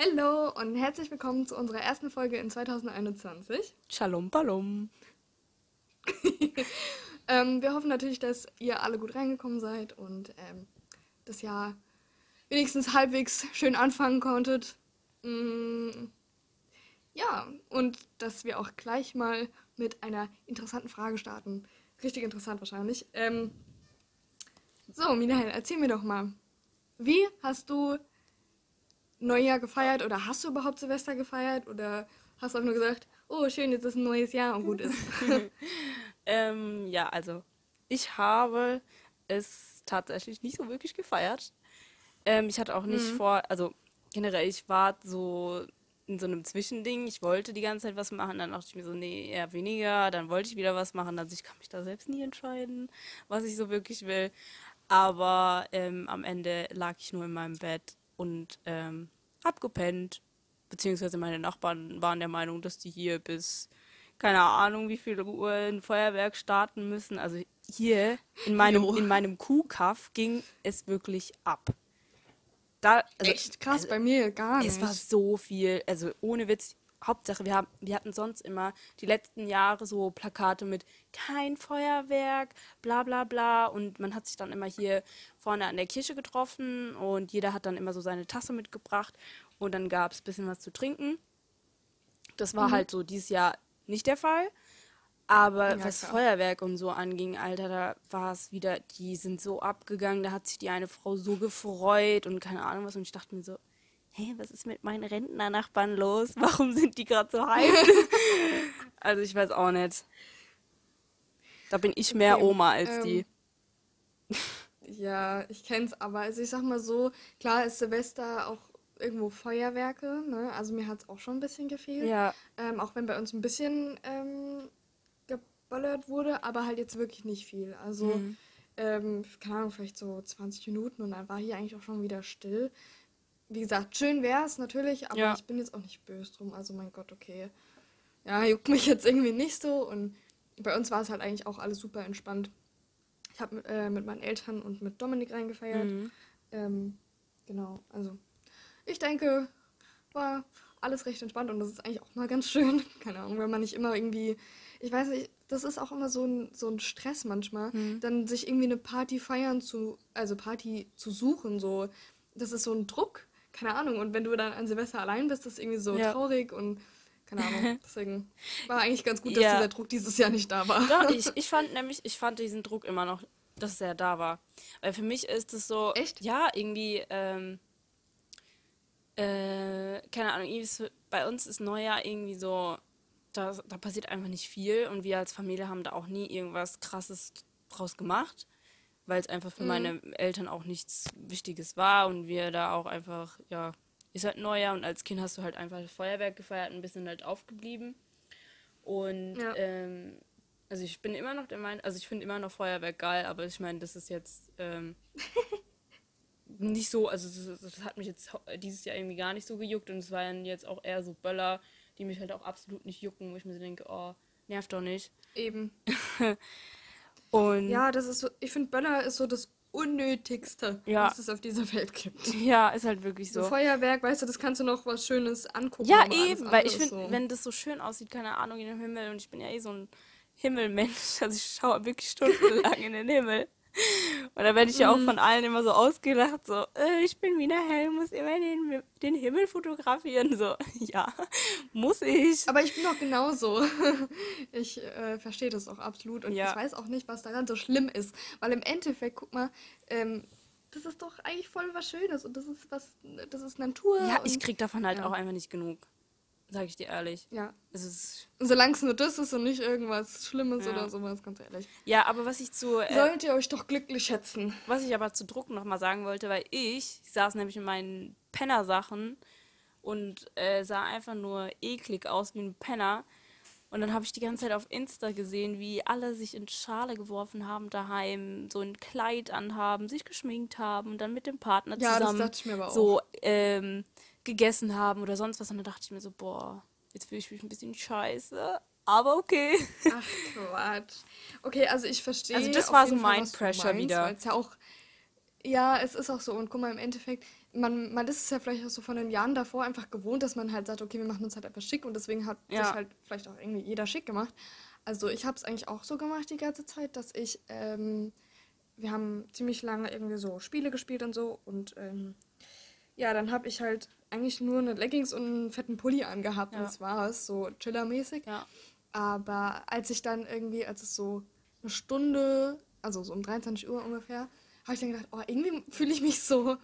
Hallo und herzlich willkommen zu unserer ersten Folge in 2021. Shalom Balom. ähm, wir hoffen natürlich, dass ihr alle gut reingekommen seid und ähm, das Jahr wenigstens halbwegs schön anfangen konntet. Mm, ja, und dass wir auch gleich mal mit einer interessanten Frage starten. Richtig interessant wahrscheinlich. Ähm, so, Minael, erzähl mir doch mal. Wie hast du Neujahr gefeiert oder hast du überhaupt Silvester gefeiert oder hast du auch nur gesagt, oh schön, jetzt ist ein neues Jahr und gut ist? ähm, ja, also ich habe es tatsächlich nicht so wirklich gefeiert. Ähm, ich hatte auch nicht mhm. vor, also generell, ich war so in so einem Zwischending. Ich wollte die ganze Zeit was machen, dann dachte ich mir so, nee, eher weniger. Dann wollte ich wieder was machen. Also ich kann mich da selbst nie entscheiden, was ich so wirklich will. Aber ähm, am Ende lag ich nur in meinem Bett und ähm, hab gepennt. Beziehungsweise meine Nachbarn waren der Meinung, dass die hier bis keine Ahnung, wie viel Uhr ein Feuerwerk starten müssen. Also hier in meinem, in meinem Kuhkaff ging es wirklich ab. Da, also, Echt krass, also, bei mir gar nicht. Es war so viel, also ohne Witz, Hauptsache, wir, haben, wir hatten sonst immer die letzten Jahre so Plakate mit kein Feuerwerk, bla bla bla. Und man hat sich dann immer hier vorne an der Kirche getroffen und jeder hat dann immer so seine Tasse mitgebracht und dann gab es ein bisschen was zu trinken. Das war mhm. halt so dieses Jahr nicht der Fall. Aber ja, was klar. Feuerwerk und so anging, Alter, da war es wieder, die sind so abgegangen, da hat sich die eine Frau so gefreut und keine Ahnung was. Und ich dachte mir so, hey, was ist mit meinen Rentnernachbarn los? Warum sind die gerade so heiß? also ich weiß auch nicht. Da bin ich mehr okay, Oma als ähm, die. Ja, ich kenn's, aber also ich sag mal so, klar ist Silvester auch irgendwo Feuerwerke, ne? Also mir hat's auch schon ein bisschen gefehlt. Ja. Ähm, auch wenn bei uns ein bisschen ähm, geballert wurde, aber halt jetzt wirklich nicht viel. Also, mhm. ähm, keine Ahnung, vielleicht so 20 Minuten und dann war hier eigentlich auch schon wieder still wie gesagt, schön wäre es natürlich, aber ja. ich bin jetzt auch nicht böse drum. Also mein Gott, okay. Ja, juckt mich jetzt irgendwie nicht so. Und bei uns war es halt eigentlich auch alles super entspannt. Ich habe äh, mit meinen Eltern und mit Dominik reingefeiert. Mhm. Ähm, genau, also ich denke, war alles recht entspannt und das ist eigentlich auch mal ganz schön. Keine Ahnung, wenn man nicht immer irgendwie, ich weiß nicht, das ist auch immer so ein, so ein Stress manchmal, mhm. dann sich irgendwie eine Party feiern zu, also Party zu suchen, so. Das ist so ein Druck, keine Ahnung. Und wenn du dann an Silvester allein bist, ist das irgendwie so ja. traurig und keine Ahnung. Deswegen war eigentlich ganz gut, dass ja. dieser Druck dieses Jahr nicht da war. Doch, ich, ich fand nämlich, ich fand diesen Druck immer noch, dass er da war. Weil für mich ist es so. Echt? Ja, irgendwie, ähm, äh, keine Ahnung, ist, bei uns ist Neujahr irgendwie so, da, da passiert einfach nicht viel und wir als Familie haben da auch nie irgendwas krasses draus gemacht weil es einfach für mhm. meine Eltern auch nichts Wichtiges war und wir da auch einfach, ja, ist halt Neujahr und als Kind hast du halt einfach Feuerwerk gefeiert, ein bisschen halt aufgeblieben. Und ja. ähm, also ich bin immer noch der Meinung, also ich finde immer noch Feuerwerk geil, aber ich meine, das ist jetzt ähm, nicht so, also das, das, hat mich jetzt dieses Jahr irgendwie gar nicht so gejuckt und es waren jetzt auch eher so Böller, die mich halt auch absolut nicht jucken, wo ich mir so denke, oh, nervt doch nicht. Eben. Und ja, das ist so, ich finde, Böller ist so das Unnötigste, ja. was es auf dieser Welt gibt. Ja, ist halt wirklich so. so. Feuerwerk, weißt du, das kannst du noch was Schönes angucken. Ja, eben, weil ich finde, so. wenn das so schön aussieht, keine Ahnung, in dem Himmel, und ich bin ja eh so ein Himmelmensch, also ich schaue wirklich stundenlang in den Himmel. Und da werde ich ja auch mhm. von allen immer so ausgelacht, so, äh, ich bin Mina Hell, muss immer den, den Himmel fotografieren. So, ja, muss ich. Aber ich bin doch genauso. Ich äh, verstehe das auch absolut und ja. ich weiß auch nicht, was daran so schlimm ist. Weil im Endeffekt, guck mal, ähm, das ist doch eigentlich voll was Schönes und das ist was, das ist Natur. Ja, ich krieg davon halt ja. auch einfach nicht genug. Sag ich dir ehrlich. Ja. Es ist Solange es nur das ist und nicht irgendwas Schlimmes ja. oder sowas, ganz ehrlich. Ja, aber was ich zu. Äh, Sollt ihr euch doch glücklich schätzen. Was ich aber zu Druck nochmal sagen wollte, weil ich saß nämlich in meinen Penner-Sachen und äh, sah einfach nur eklig aus wie ein Penner. Und dann habe ich die ganze Zeit auf Insta gesehen, wie alle sich in Schale geworfen haben daheim, so ein Kleid anhaben, sich geschminkt haben und dann mit dem Partner ja, zusammen das ich mir aber auch. so ähm, gegessen haben oder sonst was. Und dann dachte ich mir so, boah, jetzt fühle ich mich ein bisschen scheiße. Aber okay. Ach Quatsch. Okay, also ich verstehe. Also das war so mein Pressure wieder. Ja, auch, ja, es ist auch so. Und guck mal, im Endeffekt, man, man ist es ja vielleicht auch so von den Jahren davor einfach gewohnt, dass man halt sagt, okay, wir machen uns halt einfach schick und deswegen hat Ja. sich halt vielleicht auch irgendwie jeder schick gemacht. Also ich habe es eigentlich auch so gemacht die ganze Zeit, dass ich, ähm, wir haben ziemlich lange irgendwie so Spiele gespielt und so und ähm, ja, dann habe ich halt eigentlich nur eine Leggings und einen fetten Pulli angehabt Ja. und das war's, so chillermäßig. Ja. Aber als ich dann irgendwie, als es so eine Stunde, also so um 23 Uhr ungefähr, habe ich dann gedacht, oh, irgendwie fühle ich mich so.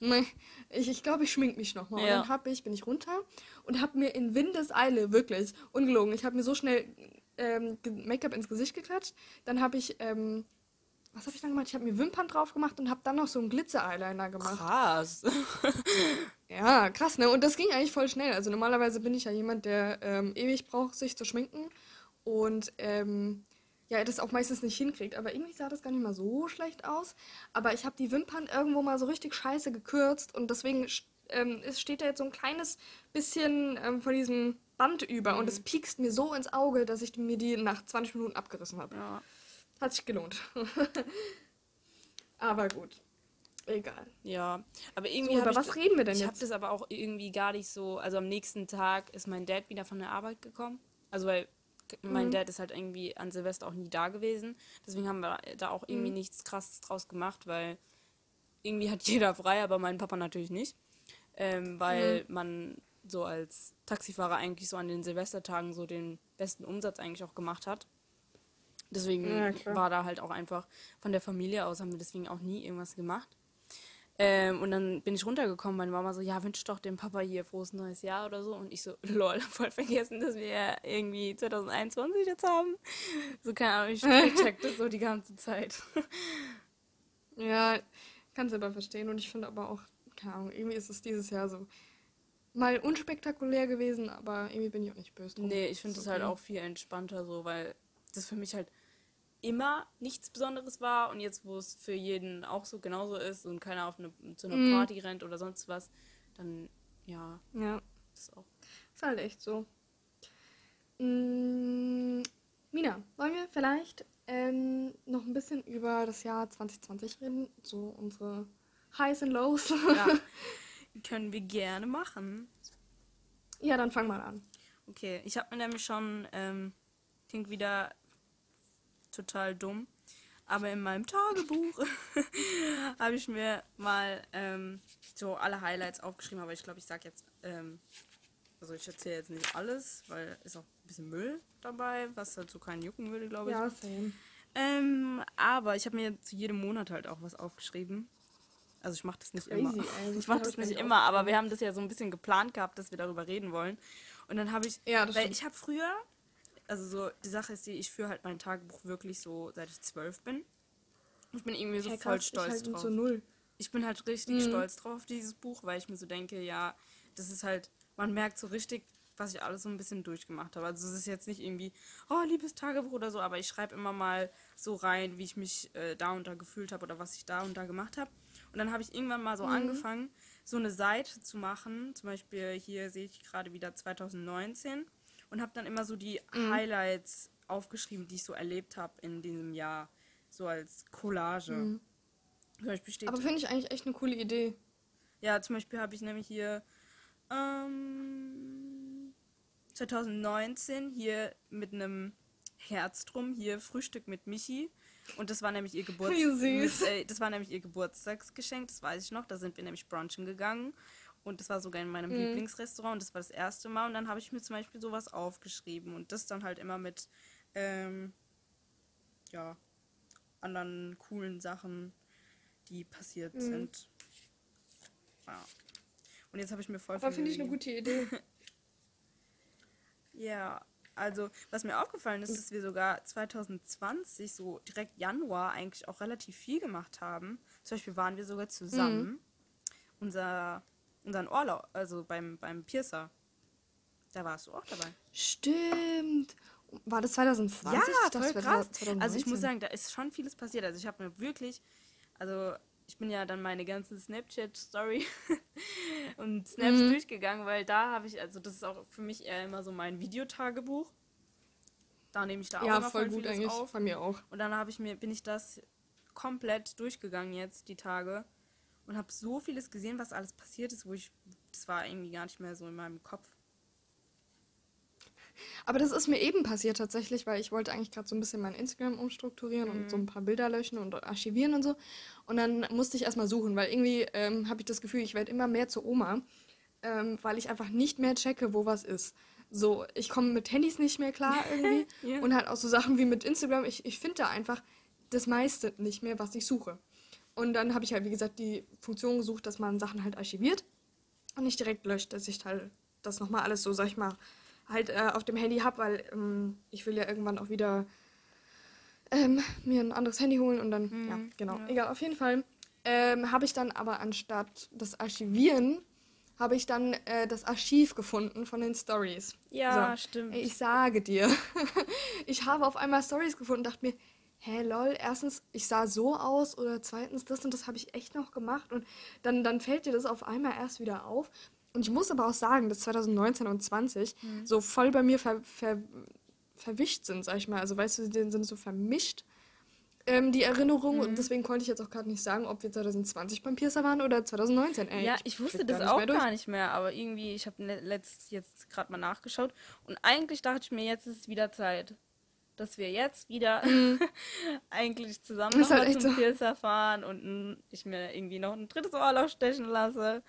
ne, Ich, ich glaube, ich schmink mich nochmal. Ja. Und dann hab ich, bin ich runter und habe mir in Windeseile, wirklich, ungelogen, ich habe mir so schnell ähm, Make-up ins Gesicht geklatscht. Dann habe ich, ähm, was habe ich dann gemacht? Ich habe mir Wimpern drauf gemacht und habe dann noch so einen Glitzer-Eyeliner gemacht. Krass. Ja, krass, ne? Und das ging eigentlich voll schnell. Also normalerweise bin ich ja jemand, der ähm, ewig braucht, sich zu schminken. Und ähm, ja, das auch meistens nicht hinkriegt. Aber irgendwie sah das gar nicht mal so schlecht aus. Aber ich habe die Wimpern irgendwo mal so richtig scheiße gekürzt. Und deswegen ähm, es steht da jetzt so ein kleines bisschen ähm, von diesem Band über. Und es piekst mir so ins Auge, dass ich mir die nach 20 Minuten abgerissen habe. ja. Hat sich gelohnt. aber gut. Egal. Ja, aber irgendwie So, über ich, was reden wir denn ich habe jetzt? das aber auch irgendwie gar nicht so, also am nächsten Tag ist mein Dad wieder von der Arbeit gekommen. Also weil mein Mhm. Dad ist halt irgendwie an Silvester auch nie da gewesen. Deswegen haben wir da auch irgendwie Mhm. nichts krasses draus gemacht, weil irgendwie hat jeder frei, aber mein Papa natürlich nicht. Ähm, weil Mhm. man so als Taxifahrer eigentlich so an den Silvestertagen so den besten Umsatz eigentlich auch gemacht hat. Deswegen Ja, war da halt auch einfach von der Familie aus, haben wir deswegen auch nie irgendwas gemacht. Ähm, und dann bin ich runtergekommen, meine Mama so, ja, wünsch doch dem Papa hier frohes neues Jahr oder so. Und ich so, lol, voll vergessen, dass wir ja irgendwie 2021 jetzt haben. So, keine Ahnung, ich, check das so die ganze Zeit. Ja, kann es aber verstehen. Und ich finde aber auch, keine Ahnung, irgendwie ist es dieses Jahr so mal unspektakulär gewesen, aber irgendwie bin ich auch nicht böse drum. Nee, ich finde es halt okay. auch viel entspannter so, weil das für mich halt immer nichts Besonderes war und jetzt, wo es für jeden auch so genauso ist und keiner auf eine, zu einer Mhm. Party rennt oder sonst was, dann ja, Ja, ist auch. ist halt echt so. Mm, Mina, wollen wir vielleicht ähm, noch ein bisschen über das Jahr 2020 reden? So unsere Highs und Lows. Ja, können wir gerne machen. ja, dann fang mal an. Okay, ich habe mir nämlich schon, ähm, klingt wieder total dumm, aber in meinem Tagebuch habe ich mir mal ähm, so alle Highlights aufgeschrieben, aber ich glaube, ich sage jetzt, ähm, also ich erzähle jetzt nicht alles, weil ist auch ein bisschen Müll dabei, was halt so keinen jucken würde, glaube ich. Ja, same. Ähm, aber ich habe mir zu jedem Monat halt auch was aufgeschrieben. Also ich mache das nicht immer. Crazy, ey. So Ich mache das nicht immer, aber wir haben das ja so ein bisschen geplant gehabt, dass wir darüber reden wollen. Und dann habe ich, Ja, weil stimmt. ich habe früher, also so, die Sache ist die, ich führe halt mein Tagebuch wirklich so, seit ich zwölf bin. Ich bin irgendwie so Ja, voll krass, stolz ich halt drauf. so null. Ich bin halt richtig Mhm. stolz drauf, auf dieses Buch, weil ich mir so denke, ja, das ist halt, man merkt so richtig, was ich alles so ein bisschen durchgemacht habe. Also es ist jetzt nicht irgendwie, oh, liebes Tagebuch oder so, aber ich schreibe immer mal so rein, wie ich mich äh, da und da gefühlt habe oder was ich da und da gemacht habe. Und dann habe ich irgendwann mal so angefangen, so eine Seite zu machen. Zum Beispiel hier sehe ich gerade wieder 2019 und habe dann immer so die Highlights aufgeschrieben, die ich so erlebt habe in diesem Jahr. So als Collage. Zum Beispiel steht Aber finde ich eigentlich echt eine coole Idee. ja, zum Beispiel habe ich nämlich hier ähm, 2019 hier mit einem Herz drum, hier Frühstück mit Michi. Und das war nämlich ihr Geburt Wie süß. Mit, äh, das war nämlich ihr Geburtstagsgeschenk, das weiß ich noch. Da sind wir nämlich brunchen gegangen. Und das war sogar in meinem Lieblingsrestaurant. Und das war das erste Mal. Und dann habe ich mir zum Beispiel sowas aufgeschrieben. Und das dann halt immer mit, ähm, ja, anderen coolen Sachen, die passiert sind. Ja. Und jetzt habe ich mir voll Aber finde ich eine gute Idee. Ja, also was mir aufgefallen ist, dass wir sogar 2020, so direkt Januar, eigentlich auch relativ viel gemacht haben. Zum Beispiel waren wir sogar zusammen unser, unseren Urlaub, also beim, beim Piercer. Da warst du auch dabei. Stimmt. War das 2020? Ja, wäre krass. Also ich muss 2019. sagen, da ist schon vieles passiert. Also ich habe mir wirklich, also ich bin ja dann meine ganze Snapchat-Story und Snaps Mhm. durchgegangen, weil da habe ich, also das ist auch für mich eher immer so mein Videotagebuch. Da nehme ich da auch Ja, immer voll voll gut vieles eigentlich. auf. Bei mir auch. Und dann habe ich mir, bin ich das komplett durchgegangen jetzt, die Tage. Und habe so vieles gesehen, was alles passiert ist, wo ich, das war irgendwie gar nicht mehr so in meinem Kopf. Aber das ist mir eben passiert tatsächlich, weil ich wollte eigentlich gerade so ein bisschen mein Instagram umstrukturieren mhm. und so ein paar Bilder löschen und archivieren und so. Und dann musste ich erstmal suchen, weil irgendwie ähm, habe ich das Gefühl, ich werde immer mehr zur Oma, ähm, weil ich einfach nicht mehr checke, wo was ist. So, ich komme mit Handys nicht mehr klar irgendwie. ja. Und halt auch so Sachen wie mit Instagram. Ich, ich finde da einfach das meiste nicht mehr, was ich suche. Und dann habe ich halt, wie gesagt, die Funktion gesucht, dass man Sachen halt archiviert und nicht direkt löscht, dass ich halt das nochmal alles so, sag ich mal, halt äh, auf dem Handy habe, weil ähm, ich will ja irgendwann auch wieder ähm, mir ein anderes Handy holen und dann, mhm, ja, genau. Ja. Egal, auf jeden Fall ähm, habe ich dann aber anstatt das Archivieren, habe ich dann äh, das Archiv gefunden von den Stories. Ja, so, stimmt. Ich sage dir, ich habe auf einmal Stories gefunden und dachte mir, hä, lol, erstens, ich sah so aus oder zweitens, das und das habe ich echt noch gemacht und dann, dann fällt dir das auf einmal erst wieder auf und ich muss aber auch sagen, dass 2019 und 20 mhm. so voll bei mir ver, ver, verwischt sind, sag ich mal. Also weißt du, die sind so vermischt, ähm, die Erinnerungen. Mhm. Und deswegen konnte ich jetzt auch gerade nicht sagen, ob wir 2020 beim Piercer waren oder 2019. Ey, ja, ich, ich wusste das auch gar nicht mehr, aber irgendwie, ich habe letzt jetzt gerade mal nachgeschaut. Und eigentlich dachte ich mir, jetzt ist es wieder Zeit dass wir jetzt wieder mhm. eigentlich zusammen nochmal halt zum so. Piercer fahren und ich mir irgendwie noch ein drittes Ohrloch stechen lasse.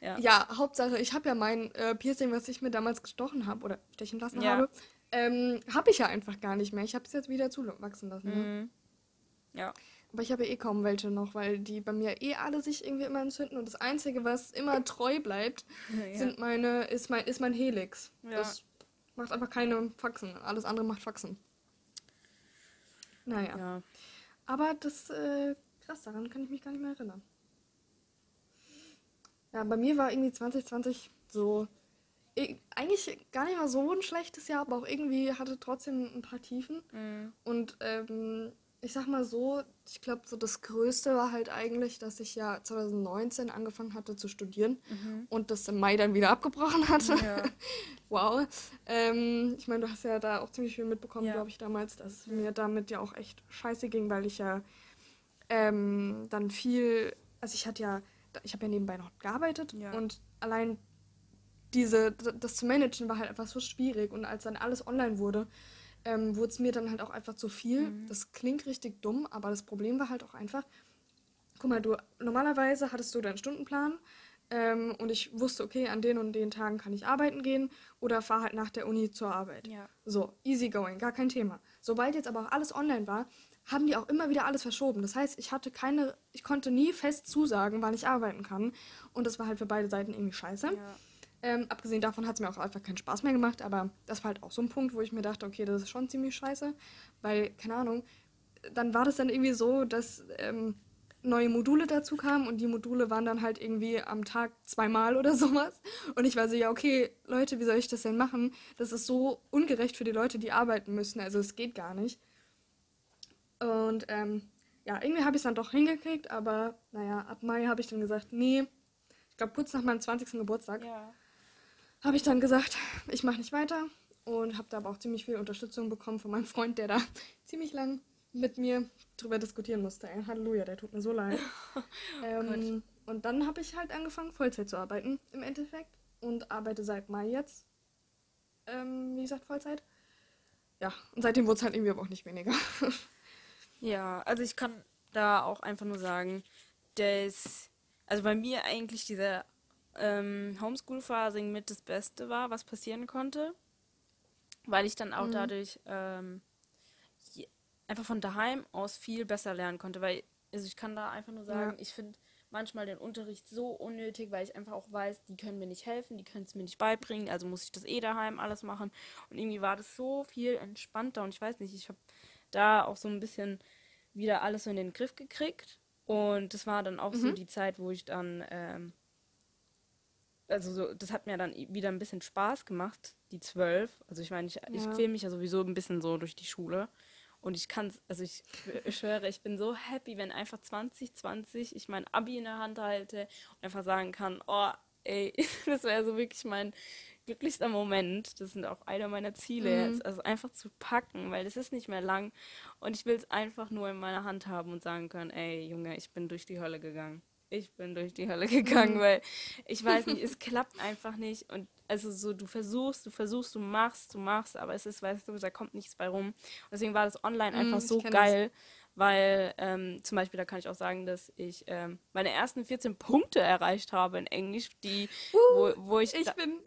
Ja, ja Hauptsache, ich habe ja mein äh, Piercing, was ich mir damals gestochen habe oder stechen lassen ja. habe, ähm, habe ich ja einfach gar nicht mehr. Ich habe es jetzt wieder zuwachsen lassen. Ne? Mhm. Ja. Aber ich habe ja eh kaum welche noch, weil die bei mir eh alle sich irgendwie immer entzünden. Und das Einzige, was immer treu bleibt, ja. sind meine, ist mein, ist mein Helix. Ja. Das macht einfach keine Faxen. Alles andere macht Faxen. Naja. Ja. Aber das, äh, krass, daran kann ich mich gar nicht mehr erinnern. Ja, bei mir war irgendwie 2020 so eigentlich gar nicht mal so ein schlechtes Jahr, aber auch irgendwie hatte trotzdem ein paar Tiefen. Mhm. Und ähm, ich sag mal so, ich glaube, so das Größte war halt eigentlich, dass ich ja 2019 angefangen hatte zu studieren mhm. und das im Mai dann wieder abgebrochen hatte. Ja. wow. Ähm, ich meine, du hast ja da auch ziemlich viel mitbekommen, ja. glaube ich, damals, dass es mir damit ja auch echt scheiße ging, weil ich ja ähm, dann viel, also ich hatte ja ich habe ja nebenbei noch gearbeitet ja. und allein diese, das zu managen war halt einfach so schwierig und als dann alles online wurde, ähm, wurde es mir dann halt auch einfach zu viel. Mhm. Das klingt richtig dumm, aber das Problem war halt auch einfach, guck mal, du normalerweise hattest du deinen Stundenplan ähm, und ich wusste, okay, an den und den Tagen kann ich arbeiten gehen oder fahre halt nach der Uni zur Arbeit. Ja. So, easy going, gar kein Thema. Sobald jetzt aber auch alles online war, haben die auch immer wieder alles verschoben. Das heißt, ich hatte keine, ich konnte nie fest zusagen, wann ich arbeiten kann. Und das war halt für beide Seiten irgendwie scheiße. Ja. Ähm, abgesehen davon hat es mir auch einfach keinen Spaß mehr gemacht, aber das war halt auch so ein Punkt, wo ich mir dachte, okay, das ist schon ziemlich scheiße, weil, keine Ahnung, dann war das dann irgendwie so, dass ähm, neue Module dazu kamen und die Module waren dann halt irgendwie am Tag zweimal oder sowas. Und ich war so, ja, okay, Leute, wie soll ich das denn machen? Das ist so ungerecht für die Leute, die arbeiten müssen, also es geht gar nicht. Und ähm, ja, irgendwie habe ich es dann doch hingekriegt, aber naja, ab Mai habe ich dann gesagt, nee, ich glaube kurz nach meinem 20. Geburtstag, ja. Habe ich dann gesagt, ich mache nicht weiter und habe da aber auch ziemlich viel Unterstützung bekommen von meinem Freund, der da ziemlich lang mit mir drüber diskutieren musste. Ey, Halleluja, der tut mir so leid. ähm, und dann habe ich halt angefangen, Vollzeit zu arbeiten, im Endeffekt. Und arbeite seit Mai jetzt, ähm, wie gesagt, Vollzeit. Ja, und seitdem wurde es halt irgendwie aber auch nicht weniger. Ja, also ich kann da auch einfach nur sagen, dass, also bei mir eigentlich diese ähm, Homeschool-Phase mit das Beste war, was passieren konnte, weil ich dann auch mhm. dadurch ähm, einfach von daheim aus viel besser lernen konnte, weil, also ich kann da einfach nur sagen, ja. ich finde manchmal den Unterricht so unnötig, weil ich einfach auch weiß, die können mir nicht helfen, die können es mir nicht beibringen, also muss ich das eh daheim alles machen. Und irgendwie war das so viel entspannter und ich weiß nicht, ich habe da auch so ein bisschen wieder alles so in den Griff gekriegt. Und das war dann auch mhm. so die Zeit, wo ich dann, ähm, also so, das hat mir dann wieder ein bisschen Spaß gemacht, die zwölf. Also ich meine, ich, ja. ich quäle mich ja sowieso ein bisschen so durch die Schule. Und ich kann, also ich, ich schwöre, ich bin so happy, wenn einfach 2020 ich mein Abi in der Hand halte und einfach sagen kann, oh, ey, das wäre so wirklich mein glücklichster Moment. Das sind auch einer meiner Ziele mhm. jetzt. Also einfach zu packen, weil es ist nicht mehr lang. Und ich will es einfach nur in meiner Hand haben und sagen können, ey, Junge, ich bin durch die Hölle gegangen. Ich bin durch die Hölle gegangen, mhm. weil ich weiß nicht, es klappt einfach nicht. Und also so, du versuchst, du versuchst, du machst, du machst, aber es ist, weißt du, da kommt nichts bei rum. Und deswegen war das online einfach mm, so geil, das. weil ähm, zum Beispiel, da kann ich auch sagen, dass ich ähm, meine ersten 14 Punkte erreicht habe in Englisch, die, uh, wo, wo ich. Ich bin.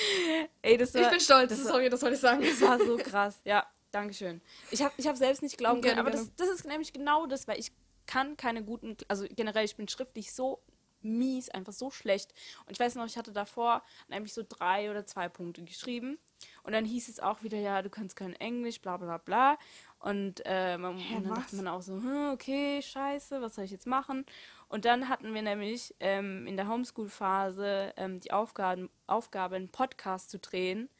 ey, das war, ich bin stolz, das sorry, das wollte ich sagen. Das war so krass, ja. Dankeschön. Ich habe ich hab selbst nicht glauben können, aber das, das ist nämlich genau das, weil ich kann keine guten, also generell, ich bin schriftlich so mies, einfach so schlecht. Und ich weiß noch, ich hatte davor nämlich so drei oder zwei Punkte geschrieben. Und dann hieß es auch wieder, ja, du kannst kein Englisch, bla bla bla. Und, äh, man, Hä, und dann was? dachte man auch so, hm, okay, scheiße, was soll ich jetzt machen? Und dann hatten wir nämlich ähm, in der Homeschool-Phase ähm, die Aufgaben, Aufgabe, einen Podcast zu drehen.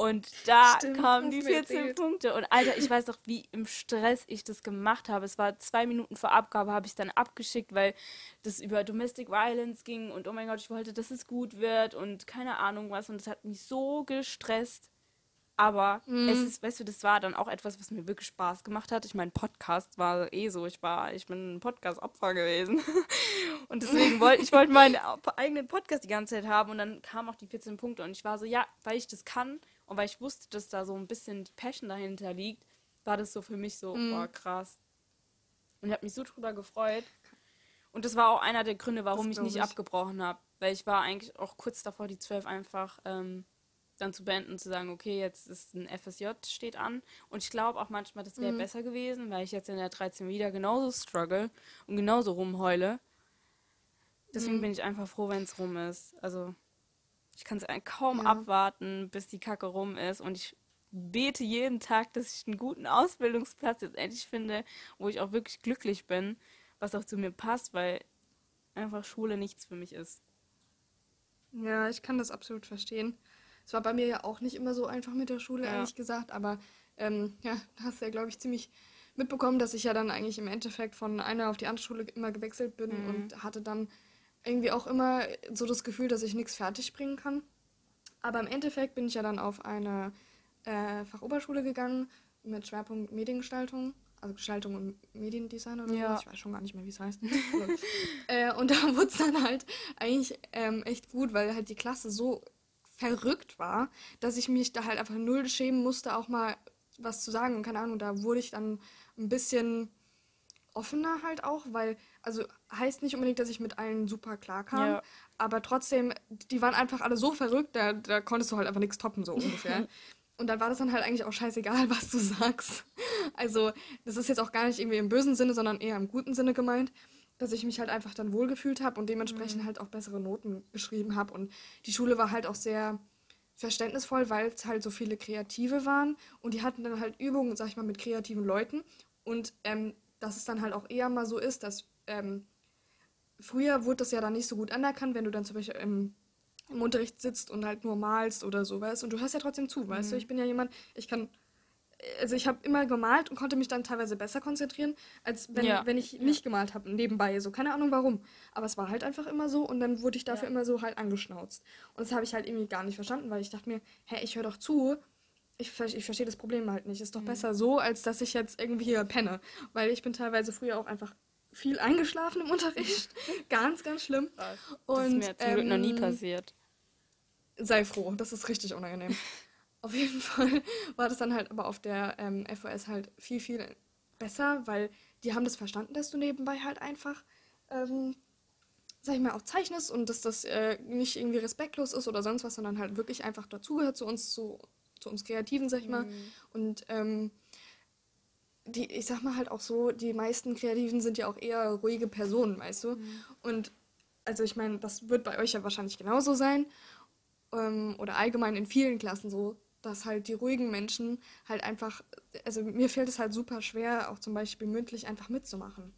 Und da Stimmt, kamen die 14 Punkte. Und Alter, ich weiß doch, wie im Stress ich das gemacht habe. Es war zwei Minuten vor Abgabe, habe ich dann abgeschickt, weil das über Domestic Violence ging. Und oh mein Gott, ich wollte, dass es gut wird und keine Ahnung was. Und es hat mich so gestresst. Aber mm. es ist, weißt du, das war dann auch etwas, was mir wirklich Spaß gemacht hat. Ich meine, Podcast war eh so. Ich war, ich bin ein Podcast-Opfer gewesen. und deswegen wollte ich wollte meinen eigenen Podcast die ganze Zeit haben. Und dann kamen auch die 14 Punkte. Und ich war so, ja, weil ich das kann und weil ich wusste, dass da so ein bisschen die Passion dahinter liegt, war das so für mich so, mm. boah, krass. Und ich habe mich so drüber gefreut. Und das war auch einer der Gründe, warum ich nicht ich. abgebrochen habe. Weil ich war eigentlich auch kurz davor, die 12 einfach ähm, dann zu beenden und zu sagen, okay, jetzt ist ein FSJ steht an. Und ich glaube auch manchmal, das wäre mhm. besser gewesen, weil ich jetzt in der 13 wieder genauso struggle und genauso rumheule. Deswegen mhm. bin ich einfach froh, wenn es rum ist. Also ich kann es kaum ja. abwarten, bis die Kacke rum ist. Und ich bete jeden Tag, dass ich einen guten Ausbildungsplatz jetzt endlich finde, wo ich auch wirklich glücklich bin, was auch zu mir passt, weil einfach Schule nichts für mich ist. Ja, ich kann das absolut verstehen. Es war bei mir ja auch nicht immer so einfach mit der Schule, ja. ehrlich gesagt, aber ähm, ja, hast ja, glaube ich, ziemlich mitbekommen, dass ich ja dann eigentlich im Endeffekt von einer auf die andere Schule immer gewechselt bin mhm. und hatte dann irgendwie auch immer so das Gefühl, dass ich nichts fertig bringen kann. Aber im Endeffekt bin ich ja dann auf eine äh, Fachoberschule gegangen mit Schwerpunkt Mediengestaltung, also Gestaltung und Mediendesign oder ja. so. Ich weiß schon gar nicht mehr, wie es heißt. äh, und da wurde es dann halt eigentlich ähm, echt gut, weil halt die Klasse so verrückt war, dass ich mich da halt einfach null schämen musste, auch mal was zu sagen. Und keine Ahnung, da wurde ich dann ein bisschen offener halt auch, weil, also heißt nicht unbedingt, dass ich mit allen super klar kam, ja. aber trotzdem, die waren einfach alle so verrückt, da, da konntest du halt einfach nichts toppen, so ungefähr. Und dann war das dann halt eigentlich auch scheißegal, was du sagst. Also, das ist jetzt auch gar nicht irgendwie im bösen Sinne, sondern eher im guten Sinne gemeint, dass ich mich halt einfach dann wohlgefühlt habe und dementsprechend mhm. halt auch bessere Noten geschrieben habe. Und die Schule war halt auch sehr verständnisvoll, weil es halt so viele Kreative waren und die hatten dann halt Übungen, sag ich mal, mit kreativen Leuten. Und ähm, dass es dann halt auch eher mal so ist, dass ähm, früher wurde das ja dann nicht so gut anerkannt, wenn du dann zum Beispiel im, im Unterricht sitzt und halt nur malst oder sowas und du hörst ja trotzdem zu, mhm. weißt du? Mhm. Ich bin ja jemand, ich kann also ich habe immer gemalt und konnte mich dann teilweise besser konzentrieren, als wenn, ja. wenn ich nicht gemalt habe, nebenbei. So, keine Ahnung warum. Aber es war halt einfach immer so und dann wurde ich dafür ja. immer so halt angeschnauzt. Und das habe ich halt irgendwie gar nicht verstanden, weil ich dachte mir, hä, ich höre doch zu, ich, ich verstehe das Problem halt nicht. Ist doch mhm. besser so, als dass ich jetzt irgendwie hier penne. Weil ich bin teilweise früher auch einfach viel eingeschlafen im Unterricht. ganz, ganz schlimm. Das Und, ist mir zum ähm, Glück noch nie ähm, passiert. Sei froh, das ist richtig unangenehm. auf jeden Fall war das dann halt aber auf der ähm, FOS halt viel, viel besser, weil die haben das verstanden, dass du nebenbei halt einfach, ähm, sag ich mal, auch zeichnest und dass das äh, nicht irgendwie respektlos ist oder sonst was, sondern halt wirklich einfach dazugehört zu uns, zu zu uns Kreativen, sag ich mal. Mhm. Und ähm, die, ich sag mal halt auch so, die meisten Kreativen sind ja auch eher ruhige Personen, weißt du? Mhm. Und also ich meine, das wird bei euch ja wahrscheinlich genauso sein. Ähm, oder allgemein in vielen Klassen so, dass halt die ruhigen Menschen halt einfach, also mir fällt es halt super schwer, auch zum Beispiel mündlich einfach mitzumachen.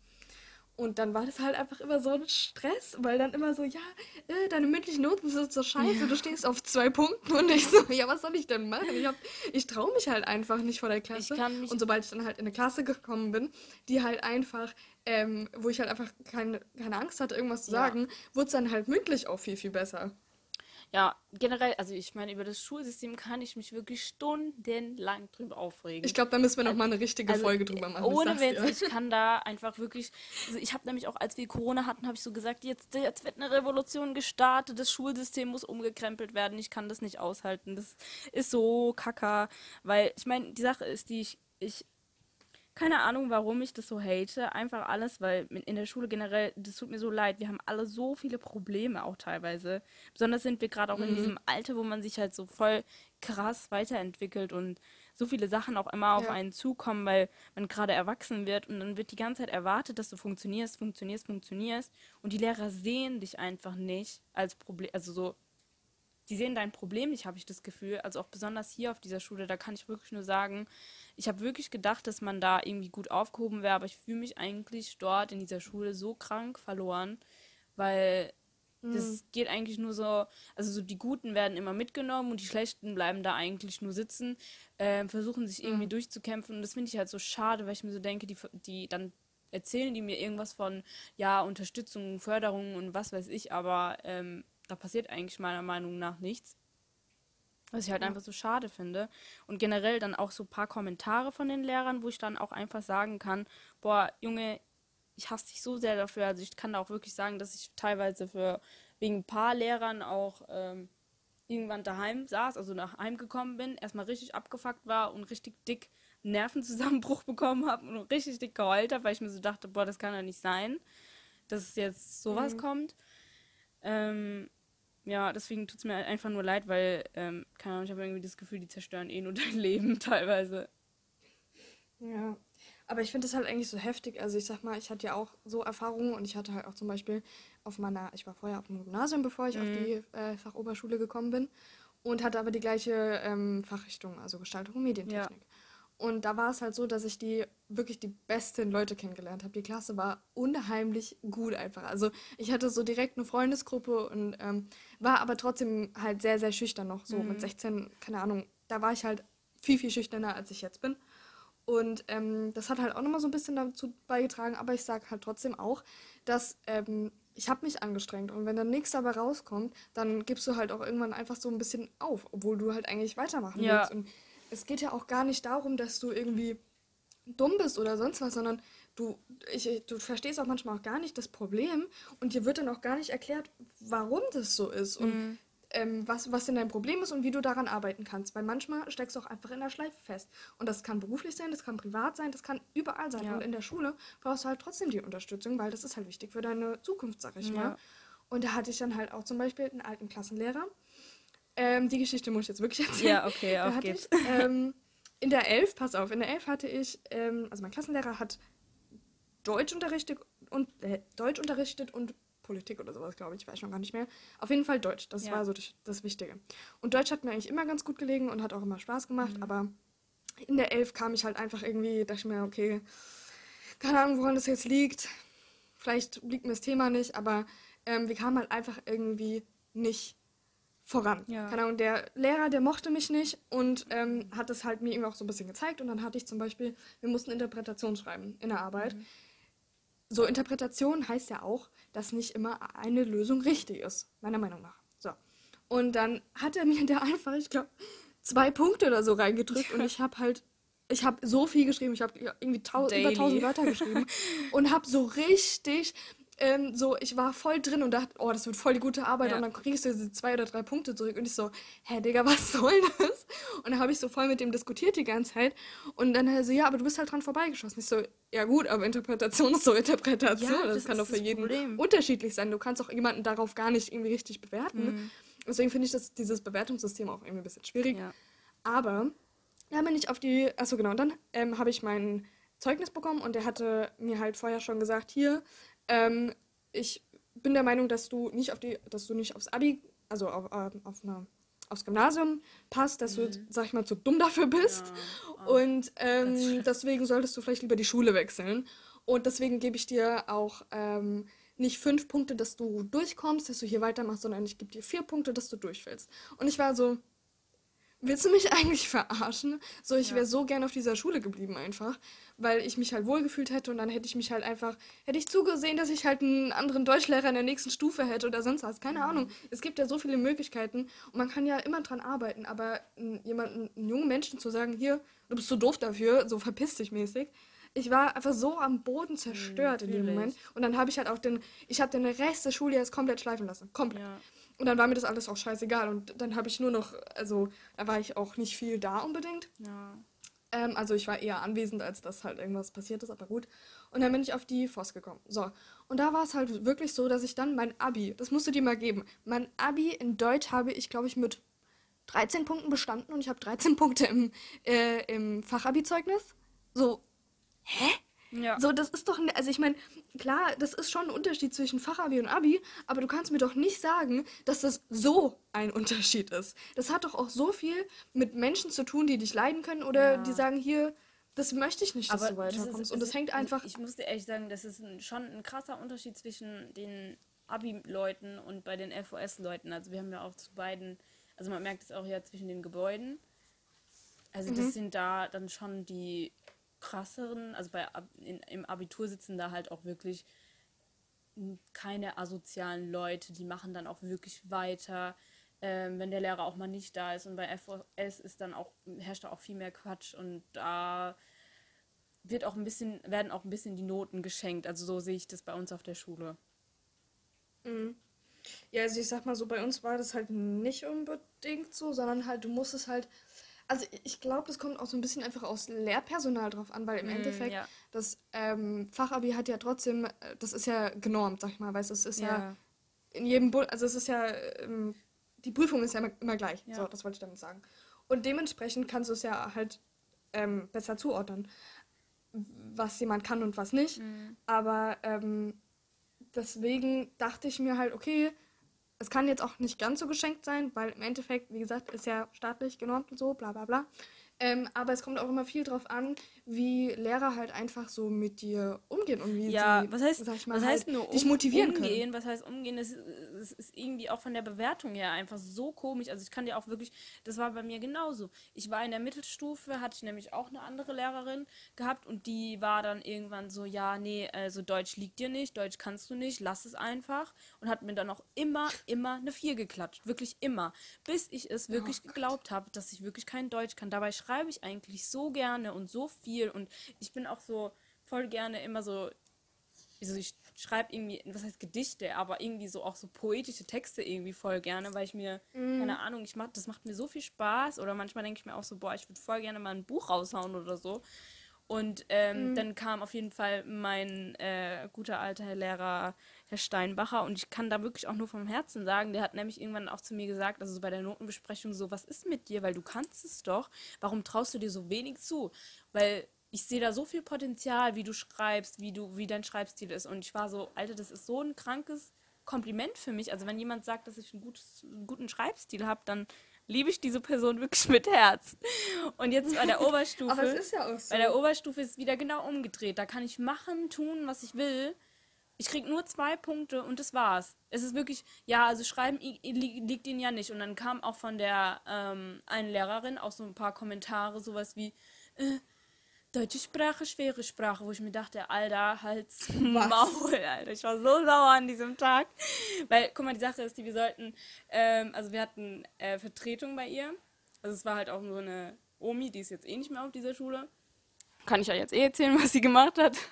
Und dann war das halt einfach immer so ein Stress, weil dann immer so, ja, äh, deine mündlichen Noten sind so scheiße, ja. du stehst auf zwei Punkten und ich so, ja, was soll ich denn machen? Ich, ich traue mich halt einfach nicht vor der Klasse. und sobald ich dann halt in eine Klasse gekommen bin, die halt einfach, ähm, wo ich halt einfach keine, keine Angst hatte, irgendwas zu ja. sagen, wurde es dann halt mündlich auch viel, viel besser. Ja, generell, also ich meine, über das Schulsystem kann ich mich wirklich stundenlang drüber aufregen. Ich glaube, da müssen wir noch mal eine richtige also, Folge drüber machen. Ohne Witz, ich kann da einfach wirklich. Also ich habe nämlich auch, als wir Corona hatten, habe ich so gesagt, jetzt, jetzt wird eine Revolution gestartet, das Schulsystem muss umgekrempelt werden. Ich kann das nicht aushalten. Das ist so kacker. Weil, ich meine, die Sache ist, die ich, ich keine Ahnung, warum ich das so hate. Einfach alles, weil in der Schule generell, das tut mir so leid. Wir haben alle so viele Probleme auch teilweise. Besonders sind wir gerade auch mhm. in diesem Alter, wo man sich halt so voll krass weiterentwickelt und so viele Sachen auch immer auf einen zukommen, weil man gerade erwachsen wird und dann wird die ganze Zeit erwartet, dass du funktionierst, funktionierst, funktionierst und die Lehrer sehen dich einfach nicht als Problem, also so die sehen dein Problem nicht, habe ich das Gefühl. Also auch besonders hier auf dieser Schule, da kann ich wirklich nur sagen, ich habe wirklich gedacht, dass man da irgendwie gut aufgehoben wäre, aber ich fühle mich eigentlich dort in dieser Schule so krank verloren, weil mhm. das geht eigentlich nur so, also so die Guten werden immer mitgenommen und die Schlechten bleiben da eigentlich nur sitzen, äh, versuchen sich irgendwie mhm. durchzukämpfen und das finde ich halt so schade, weil ich mir so denke, die, die dann erzählen die mir irgendwas von, ja, Unterstützung, Förderung und was weiß ich, aber ähm, da passiert eigentlich meiner Meinung nach nichts. Was ich halt ja. einfach so schade finde. Und generell dann auch so ein paar Kommentare von den Lehrern, wo ich dann auch einfach sagen kann, boah, Junge, ich hasse dich so sehr dafür. Also ich kann da auch wirklich sagen, dass ich teilweise für wegen ein paar Lehrern auch ähm, irgendwann daheim saß, also nach Heim gekommen bin, erstmal richtig abgefuckt war und richtig dick Nervenzusammenbruch bekommen habe und richtig dick geheult habe, weil ich mir so dachte, boah, das kann ja nicht sein, dass jetzt sowas mhm. kommt. Ähm, ja, deswegen tut es mir einfach nur leid, weil, ähm, keine Ahnung, ich habe irgendwie das Gefühl, die zerstören eh nur dein Leben teilweise. Ja, aber ich finde das halt eigentlich so heftig. Also ich sag mal, ich hatte ja auch so Erfahrungen und ich hatte halt auch zum Beispiel auf meiner, ich war vorher auf dem Gymnasium, bevor ich mhm. auf die äh, Fachoberschule gekommen bin und hatte aber die gleiche ähm, Fachrichtung, also Gestaltung und Medientechnik. Ja. Und da war es halt so, dass ich die wirklich die besten Leute kennengelernt habe. Die Klasse war unheimlich gut einfach. Also ich hatte so direkt eine Freundesgruppe und ähm, war aber trotzdem halt sehr, sehr schüchtern noch. So mhm. mit 16, keine Ahnung, da war ich halt viel, viel schüchterner, als ich jetzt bin. Und ähm, das hat halt auch nochmal so ein bisschen dazu beigetragen, aber ich sage halt trotzdem auch, dass ähm, ich habe mich angestrengt und wenn dann nichts dabei rauskommt, dann gibst du halt auch irgendwann einfach so ein bisschen auf, obwohl du halt eigentlich weitermachen ja. willst. Und es geht ja auch gar nicht darum, dass du irgendwie dumm bist oder sonst was, sondern du, ich, du verstehst auch manchmal auch gar nicht das Problem und dir wird dann auch gar nicht erklärt, warum das so ist und mhm. ähm, was, was denn dein Problem ist und wie du daran arbeiten kannst. Weil manchmal steckst du auch einfach in der Schleife fest. Und das kann beruflich sein, das kann privat sein, das kann überall sein. Ja. Und in der Schule brauchst du halt trotzdem die Unterstützung, weil das ist halt wichtig für deine Zukunft, sag ich ja. mal. Und da hatte ich dann halt auch zum Beispiel einen alten Klassenlehrer, ähm, die Geschichte muss ich jetzt wirklich erzählen. Ja, okay, auf geht's. Ich, ähm, in der 11, pass auf, in der 11 hatte ich, ähm, also mein Klassenlehrer hat Deutsch unterrichtet und äh, Deutsch unterrichtet und Politik oder sowas, glaube ich, ich weiß schon gar nicht mehr. Auf jeden Fall Deutsch, das ja. war so das, das, Wichtige. Und Deutsch hat mir eigentlich immer ganz gut gelegen und hat auch immer Spaß gemacht, mhm. aber in der 11 kam ich halt einfach irgendwie, dachte ich mir, okay, keine Ahnung, woran das jetzt liegt. Vielleicht liegt mir das Thema nicht, aber ähm, wir kamen halt einfach irgendwie nicht voran. Ja. Keine Ahnung, der Lehrer, der mochte mich nicht und ähm, hat es halt mir eben auch so ein bisschen gezeigt. Und dann hatte ich zum Beispiel, wir mussten Interpretation schreiben in der Arbeit. Mhm. So, Interpretation heißt ja auch, dass nicht immer eine Lösung richtig ist, meiner Meinung nach. So. Und dann hat er mir da einfach, ich glaube, zwei Punkte oder so reingedrückt ja. und ich habe halt ich habe so viel geschrieben, ich habe irgendwie über 1000 Wörter geschrieben und habe so richtig ähm, so, ich war voll drin und dachte, oh, das wird voll die gute Arbeit ja. und dann kriegst du diese zwei oder drei Punkte zurück und ich so, hä, Digga, was soll das? Und dann habe ich so voll mit dem diskutiert die ganze Zeit und dann er so, ja, aber du bist halt dran vorbeigeschossen. Ich so, ja gut, aber Interpretation ist so Interpretation. Ja, das, das kann doch für jeden Problem. unterschiedlich sein. Du kannst auch jemanden darauf gar nicht irgendwie richtig bewerten. Mhm. Deswegen finde ich das, dieses Bewertungssystem auch irgendwie ein bisschen schwierig. Ja. Aber dann bin ich auf die, achso genau, dann ähm, habe ich mein Zeugnis bekommen und der hatte mir halt vorher schon gesagt, hier, ähm, ich bin der Meinung, dass du nicht auf die, dass du nicht aufs Abi, also auf, äh, auf eine, aufs Gymnasium passt, dass mhm. du, sag ich mal, zu dumm dafür bist. Ja. Oh. Und ähm, deswegen solltest du vielleicht lieber die Schule wechseln. Und deswegen gebe ich dir auch ähm, nicht fünf Punkte, dass du durchkommst, dass du hier weitermachst, sondern ich gebe dir vier Punkte, dass du durchfällst. Und ich war so, willst du mich eigentlich verarschen? So, ich wäre so gern auf dieser Schule geblieben einfach, weil ich mich halt wohlgefühlt hätte und dann hätte ich mich halt einfach, hätte ich zugesehen, dass ich halt einen anderen Deutschlehrer in der nächsten Stufe hätte oder sonst was. Keine mhm. Ahnung. Es gibt ja so viele Möglichkeiten und man kann ja immer dran arbeiten, aber jemanden, einen jungen Menschen zu sagen, hier, du bist so doof dafür, so verpiss dich mäßig. Ich war einfach so am Boden zerstört mhm, in dem Moment. Und dann habe ich halt auch den, ich habe den Rest der Schule jetzt komplett schleifen lassen. Komplett. Ja. Und dann war mir das alles auch scheißegal. Und dann habe ich nur noch, also da war ich auch nicht viel da unbedingt. Ja. Ähm, also ich war eher anwesend, als dass halt irgendwas passiert ist, aber gut. Und dann bin ich auf die FOS gekommen. So. Und da war es halt wirklich so, dass ich dann mein Abi, das musst du dir mal geben, mein Abi in Deutsch habe ich, glaube ich, mit 13 Punkten bestanden und ich habe 13 Punkte im, äh, im Fachabi-Zeugnis. So, hä? Ja. So, das ist doch, also ich meine, klar, das ist schon ein Unterschied zwischen Fachabi und Abi, aber du kannst mir doch nicht sagen, dass das so ein Unterschied ist. Das hat doch auch so viel mit Menschen zu tun, die dich leiden können oder ja. die sagen, hier, das möchte ich nicht, dass aber du weiterkommst. Das ist, und das hängt einfach. Ich, ich muss dir ehrlich sagen, das ist ein, schon ein krasser Unterschied zwischen den Abi-Leuten und bei den FOS-Leuten. Also wir haben ja auch zu beiden, also man merkt es auch ja zwischen den Gebäuden. Also mhm. das sind da dann schon die krasseren, also bei in, im Abitur sitzen da halt auch wirklich keine asozialen Leute, die machen dann auch wirklich weiter, ähm, wenn der Lehrer auch mal nicht da ist. Und bei FOS ist dann auch, herrscht da auch viel mehr Quatsch und da wird auch ein bisschen, werden auch ein bisschen die Noten geschenkt. Also so sehe ich das bei uns auf der Schule. Mhm. Ja, also ich sag mal so, bei uns war das halt nicht unbedingt so, sondern halt, du musstest halt also ich glaube, das kommt auch so ein bisschen einfach aus Lehrpersonal drauf an, weil im mm, Endeffekt ja. das ähm, Fachabi hat ja trotzdem, äh, das ist ja genormt, sag ich mal, weil es ist ja, ja in jedem, Bu also es ist ja, ähm, die Prüfung ist ja immer, immer gleich, ja. so, das wollte ich damit sagen. Und dementsprechend kannst du es ja halt ähm, besser zuordnen, was jemand kann und was nicht. Mm. Aber ähm, deswegen dachte ich mir halt, okay, es kann jetzt auch nicht ganz so geschenkt sein, weil im Endeffekt, wie gesagt, ist ja staatlich genormt und so, bla bla bla. Ähm, aber es kommt auch immer viel drauf an, wie Lehrer halt einfach so mit dir umgehen und wie ja, sie, was heißt, sag ich mal, was halt heißt nur dich motivieren umgehen, können. Was heißt umgehen? Das das ist irgendwie auch von der Bewertung her einfach so komisch. Also ich kann dir auch wirklich, das war bei mir genauso. Ich war in der Mittelstufe, hatte ich nämlich auch eine andere Lehrerin gehabt und die war dann irgendwann so, ja, nee, also Deutsch liegt dir nicht, Deutsch kannst du nicht, lass es einfach. Und hat mir dann auch immer, immer eine 4 geklatscht. Wirklich immer. Bis ich es wirklich oh geglaubt habe, dass ich wirklich kein Deutsch kann. Dabei schreibe schreibe ich eigentlich so gerne und so viel und ich bin auch so voll gerne immer so, also ich schreibe irgendwie, was heißt Gedichte, aber irgendwie so auch so poetische Texte irgendwie voll gerne, weil ich mir, mm. keine Ahnung, ich mach, das macht mir so viel Spaß oder manchmal denke ich mir auch so, boah, ich würde voll gerne mal ein Buch raushauen oder so. Und ähm, mhm. dann kam auf jeden Fall mein äh, guter alter Herr Lehrer, Herr Steinbacher, und ich kann da wirklich auch nur vom Herzen sagen, der hat nämlich irgendwann auch zu mir gesagt, also so bei der Notenbesprechung, so, was ist mit dir, weil du kannst es doch, warum traust du dir so wenig zu? Weil ich sehe da so viel Potenzial, wie du schreibst, wie du, wie dein Schreibstil ist. Und ich war so, Alter, das ist so ein krankes Kompliment für mich. Also wenn jemand sagt, dass ich einen, gutes, einen guten Schreibstil habe, dann liebe ich diese Person wirklich mit Herz. Und jetzt bei der Oberstufe. Aber es ist ja auch so. Bei der Oberstufe ist es wieder genau umgedreht. Da kann ich machen, tun, was ich will. Ich kriege nur zwei Punkte und das war's. Es ist wirklich, ja, also Schreiben liegt ihnen ja nicht. Und dann kam auch von der ähm, einen Lehrerin auch so ein paar Kommentare, sowas wie, äh, deutsche Sprache, schwere Sprache, wo ich mir dachte, Alter, Hals, Maul, Alter. Ich war so sauer an diesem Tag. Weil, guck mal, die Sache ist, die wir sollten, ähm, also wir hatten äh, Vertretung bei ihr. Also es war halt auch so eine Omi, die ist jetzt eh nicht mehr auf dieser Schule. Kann ich ja jetzt eh erzählen, was sie gemacht hat.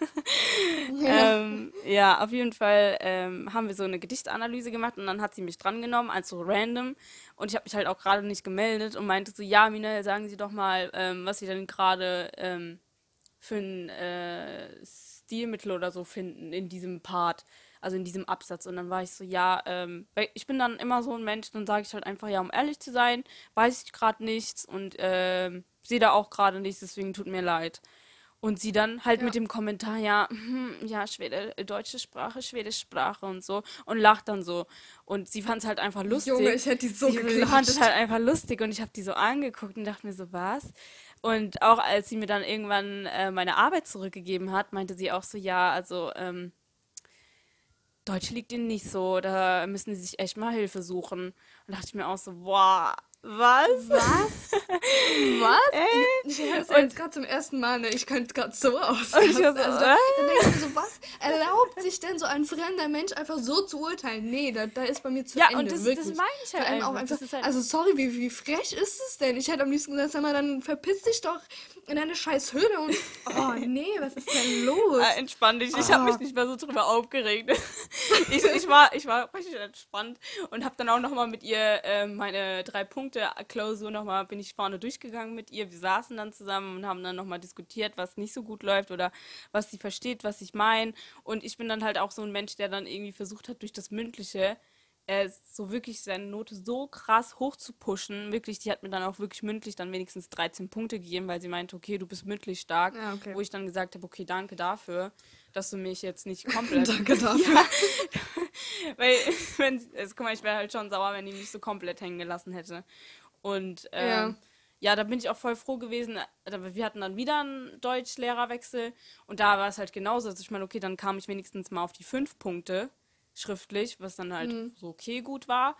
Ja, ähm, ja auf jeden Fall ähm, haben wir so eine Gedichtanalyse gemacht und dann hat sie mich drangenommen, als so random. Und ich habe mich halt auch gerade nicht gemeldet und meinte so, ja, Mina, sagen Sie doch mal, ähm, was Sie denn gerade ähm, für ein äh, Stilmittel oder so finden in diesem Part, also in diesem Absatz. Und dann war ich so, ja, ähm, weil ich bin dann immer so ein Mensch, dann sage ich halt einfach, ja, um ehrlich zu sein, weiß ich gerade nichts und ähm, sehe da auch gerade nichts, deswegen tut mir leid. Und sie dann halt ja. mit dem Kommentar, ja, hm, ja, Schwede, deutsche Sprache, schwedische Sprache und so und lacht dann so. Und sie fand es halt einfach lustig. Junge, ich hätte die so Sie fand es halt einfach lustig und ich habe die so angeguckt und dachte mir so, was? Und auch als sie mir dann irgendwann äh, meine Arbeit zurückgegeben hat, meinte sie auch so, ja, also ähm, Deutsch liegt ihnen nicht so, da müssen sie sich echt mal Hilfe suchen. Und dachte ich mir auch so, boah, Was? Was? Was? Ich, ich höre ja jetzt gerade zum ersten Mal, ne? Ich könnte gerade so war so, also, da, dann denke ich mir so, was erlaubt sich denn so ein fremder Mensch einfach so zu urteilen? Nee, da, da ist bei mir zu Ja, Ende, und das, wirklich. das meine ich halt einfach. auch einfach halt, also sorry, wie, wie frech ist es denn? Ich hätte am liebsten gesagt, sag mal, dann verpiss dich doch in deine scheiß Höhle und oh nee, was ist denn los? Ah, entspann dich. Ich habe mich nicht mehr so drüber aufgeregt. ich, ich, war, ich war richtig entspannt und habe dann auch nochmal mit ihr äh, meine drei Punkte Klausur nochmal, bin ich vorne durchgegangen mit ihr. Wir saßen dann zusammen und haben dann nochmal diskutiert, was nicht so gut läuft oder was sie versteht, was ich meine. Und ich bin dann halt auch so ein Mensch, der dann irgendwie versucht hat, durch das Mündliche äh, so wirklich seine Note so krass hoch zu pushen. Wirklich, die hat mir dann auch wirklich mündlich dann wenigstens 13 Punkte gegeben, weil sie meinte, okay, du bist mündlich stark. Ja, okay. Wo ich dann gesagt habe, okay, danke dafür, dass du mich jetzt nicht komplett. Danke dafür. weil, wenn, also, guck mal, ich wäre halt schon sauer, wenn die mich so komplett hängen gelassen hätte. Und ähm, Ja. ja. da bin ich auch voll froh gewesen. Aber Wir hatten dann wieder einen Deutschlehrerwechsel und da war es halt genauso. Also ich meine, okay, dann kam ich wenigstens mal auf die fünf Punkte schriftlich, was dann halt Mhm. so okay gut war.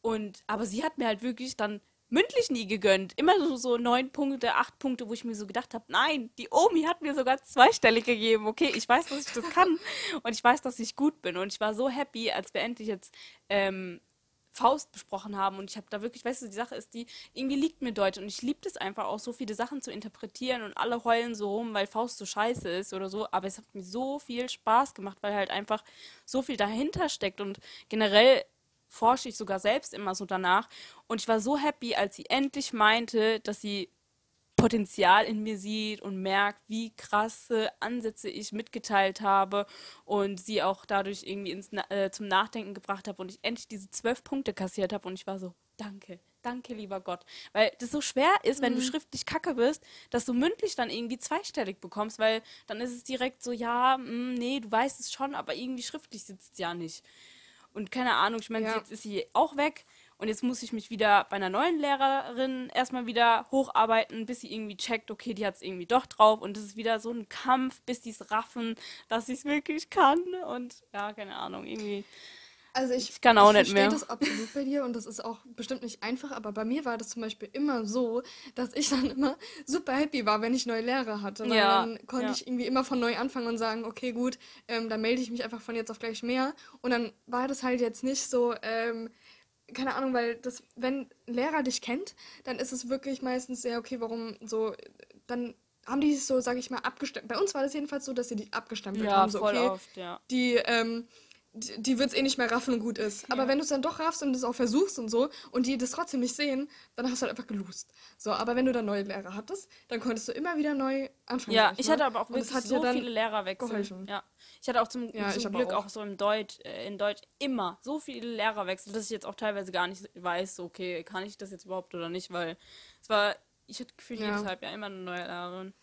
Und aber sie hat mir halt wirklich dann mündlich nie gegönnt. Immer so, so neun Punkte, acht Punkte, wo ich mir so gedacht habe, nein, die Omi hat mir sogar zweistellig gegeben. Okay, ich weiß, dass ich das kann und ich weiß, dass ich gut bin. Und ich war so happy, als wir endlich jetzt ähm, Faust besprochen haben. Und ich habe da wirklich, weißt du, die Sache ist die, irgendwie liegt mir Deutsch. Und ich liebe es einfach auch, so viele Sachen zu interpretieren und alle heulen so rum, weil Faust so scheiße ist oder so, aber es hat mir so viel Spaß gemacht, weil halt einfach so viel dahinter steckt. Und generell forsche ich sogar selbst immer so danach. Und ich war so happy, als sie endlich meinte, dass sie Potenzial in mir sieht und merkt, wie krasse Ansätze ich mitgeteilt habe und sie auch dadurch irgendwie ins, äh, zum Nachdenken gebracht habe und ich endlich diese zwölf Punkte kassiert habe und ich war so, danke, danke, lieber Gott. Weil das so schwer ist, wenn du schriftlich kacke bist, dass du mündlich dann irgendwie zweistellig bekommst, weil dann ist es direkt so, ja, mm, nee, du weißt es schon, aber irgendwie schriftlich sitzt es ja nicht. Und keine Ahnung, ich meine, Ja. jetzt ist sie auch weg und jetzt muss ich mich wieder bei einer neuen Lehrerin erstmal wieder hocharbeiten, bis sie irgendwie checkt, okay, die hat es irgendwie doch drauf und es ist wieder so ein Kampf, bis die es raffen, dass ich es wirklich kann und ja, keine Ahnung, irgendwie. Also ich, Ich kann auch ich nicht mehr. verstehe das absolut bei dir und das ist auch bestimmt nicht einfach, aber bei mir war das zum Beispiel immer so, dass ich dann immer super happy war, wenn ich neue Lehrer hatte. Ja, dann konnte ja. ich irgendwie immer von neu anfangen und sagen, okay, gut, ähm, dann melde ich mich einfach von jetzt auf gleich mehr. Und dann war das halt jetzt nicht so, ähm, keine Ahnung, weil das, wenn ein Lehrer dich kennt, dann ist es wirklich meistens sehr, okay, warum so, dann haben die sich so, sag ich mal, abgestimmt. Bei uns war das jedenfalls so, dass sie die abgestempelt Ja, haben. So, voll okay, oft, ja. die, ähm, die, die wird es eh nicht mehr raffen und gut ist. Aber wenn du es dann doch raffst und es auch versuchst und so und die das trotzdem nicht sehen, dann hast du halt einfach gelust. So, aber wenn du dann neue Lehrer hattest, dann konntest du immer wieder neu anfangen. Ja, ich mal. hatte aber auch wirklich so viele Lehrerwechsel. geholfen. Ja. Ich hatte auch zum, Ja, zum Glück auch. auch. so im Deutsch, äh, in Deutsch immer so viele Lehrerwechsel, dass ich jetzt auch teilweise gar nicht weiß, okay, kann ich das jetzt überhaupt oder nicht, weil es war, ich hatte gefühlt Ja. jedes Halbjahr immer eine neue Lehrerin.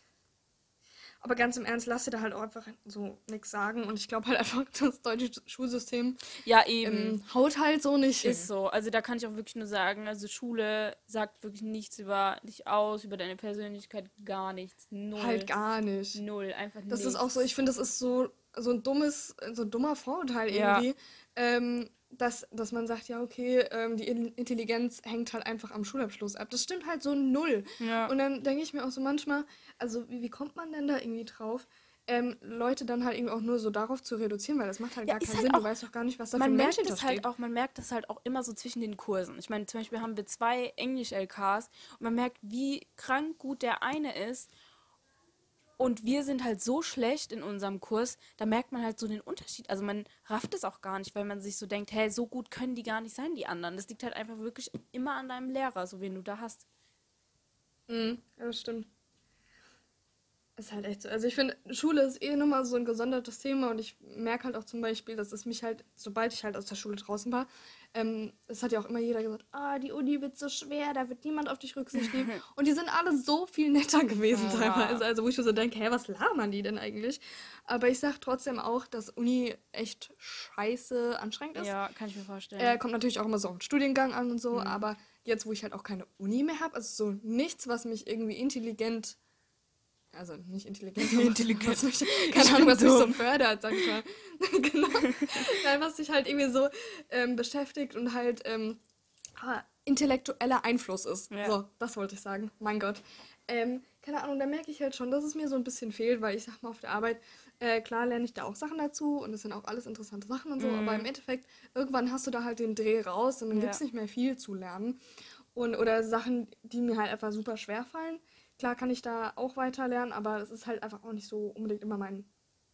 Aber ganz im Ernst, lass dir da halt auch einfach so nichts sagen. Und ich glaube halt einfach, das deutsche Schulsystem Ja, eben. ähm, haut halt so nicht hin. Ist so. Also da kann ich auch wirklich nur sagen, also Schule sagt wirklich nichts über dich aus, über deine Persönlichkeit, gar nichts. Null. Halt gar nicht. Null. Einfach Das nichts. ist auch so, ich finde, das ist so, so ein dummes, so ein dummer Vorurteil Ja. irgendwie, ähm, dass, dass man sagt, ja, okay, ähm, die In- Intelligenz hängt halt einfach am Schulabschluss ab. Das stimmt halt so null. Ja. Und dann denke ich mir auch so manchmal, also wie, wie kommt man denn da irgendwie drauf, ähm, Leute dann halt irgendwie auch nur so darauf zu reduzieren, weil das macht halt Ja, gar keinen halt Sinn. du weißt doch gar nicht, was da für man ein Mensch merkt das halt auch, man merkt das halt auch immer so zwischen den Kursen. Ich meine, zum Beispiel haben wir zwei Englisch-LKs und man merkt, wie krank gut der eine ist. Und wir sind halt so schlecht in unserem Kurs, da merkt man halt so den Unterschied. Also man rafft es auch gar nicht, weil man sich so denkt, hey, so gut können die gar nicht sein, die anderen. Das liegt halt einfach wirklich immer an deinem Lehrer, so wen du da hast. Mhm, das stimmt. Ist halt echt so. Also ich finde, Schule ist eh nochmal so ein gesondertes Thema und ich merke halt auch zum Beispiel, dass es mich halt, sobald ich halt aus der Schule draußen war, ähm, es hat ja auch immer jeder gesagt, ah, die Uni wird so schwer, da wird niemand auf dich Rücksicht nehmen. Und die sind alle so viel netter gewesen Ja. teilweise. Also wo ich mir so denke, hä, was labern die denn eigentlich? Aber ich sag trotzdem auch, dass Uni echt scheiße anstrengend ist. Ja, kann ich mir vorstellen. Äh, kommt natürlich auch immer so auf den Studiengang an und so, Mhm. aber jetzt, wo ich halt auch keine Uni mehr habe, also so nichts, was mich irgendwie intelligent, also nicht intelligent, Intelligent. was mich, Ich keine Ahnung, bin was mich so fördert, sag ich mal. genau. Nein, was sich halt irgendwie so ähm, beschäftigt und halt, ähm, ah, intellektueller Einfluss ist. Ja. So, das wollte ich sagen. Mein Gott. Ähm, keine Ahnung, da merke ich halt schon, dass es mir so ein bisschen fehlt, weil ich sag mal auf der Arbeit, äh, klar lerne ich da auch Sachen dazu und es sind auch alles interessante Sachen und so, aber im Endeffekt, irgendwann hast du da halt den Dreh raus und dann Mhm. Ja. gibt es nicht mehr viel zu lernen. Und, oder Sachen, die mir halt einfach super schwer fallen. Klar kann ich da auch weiter lernen, aber das ist halt einfach auch nicht so unbedingt immer mein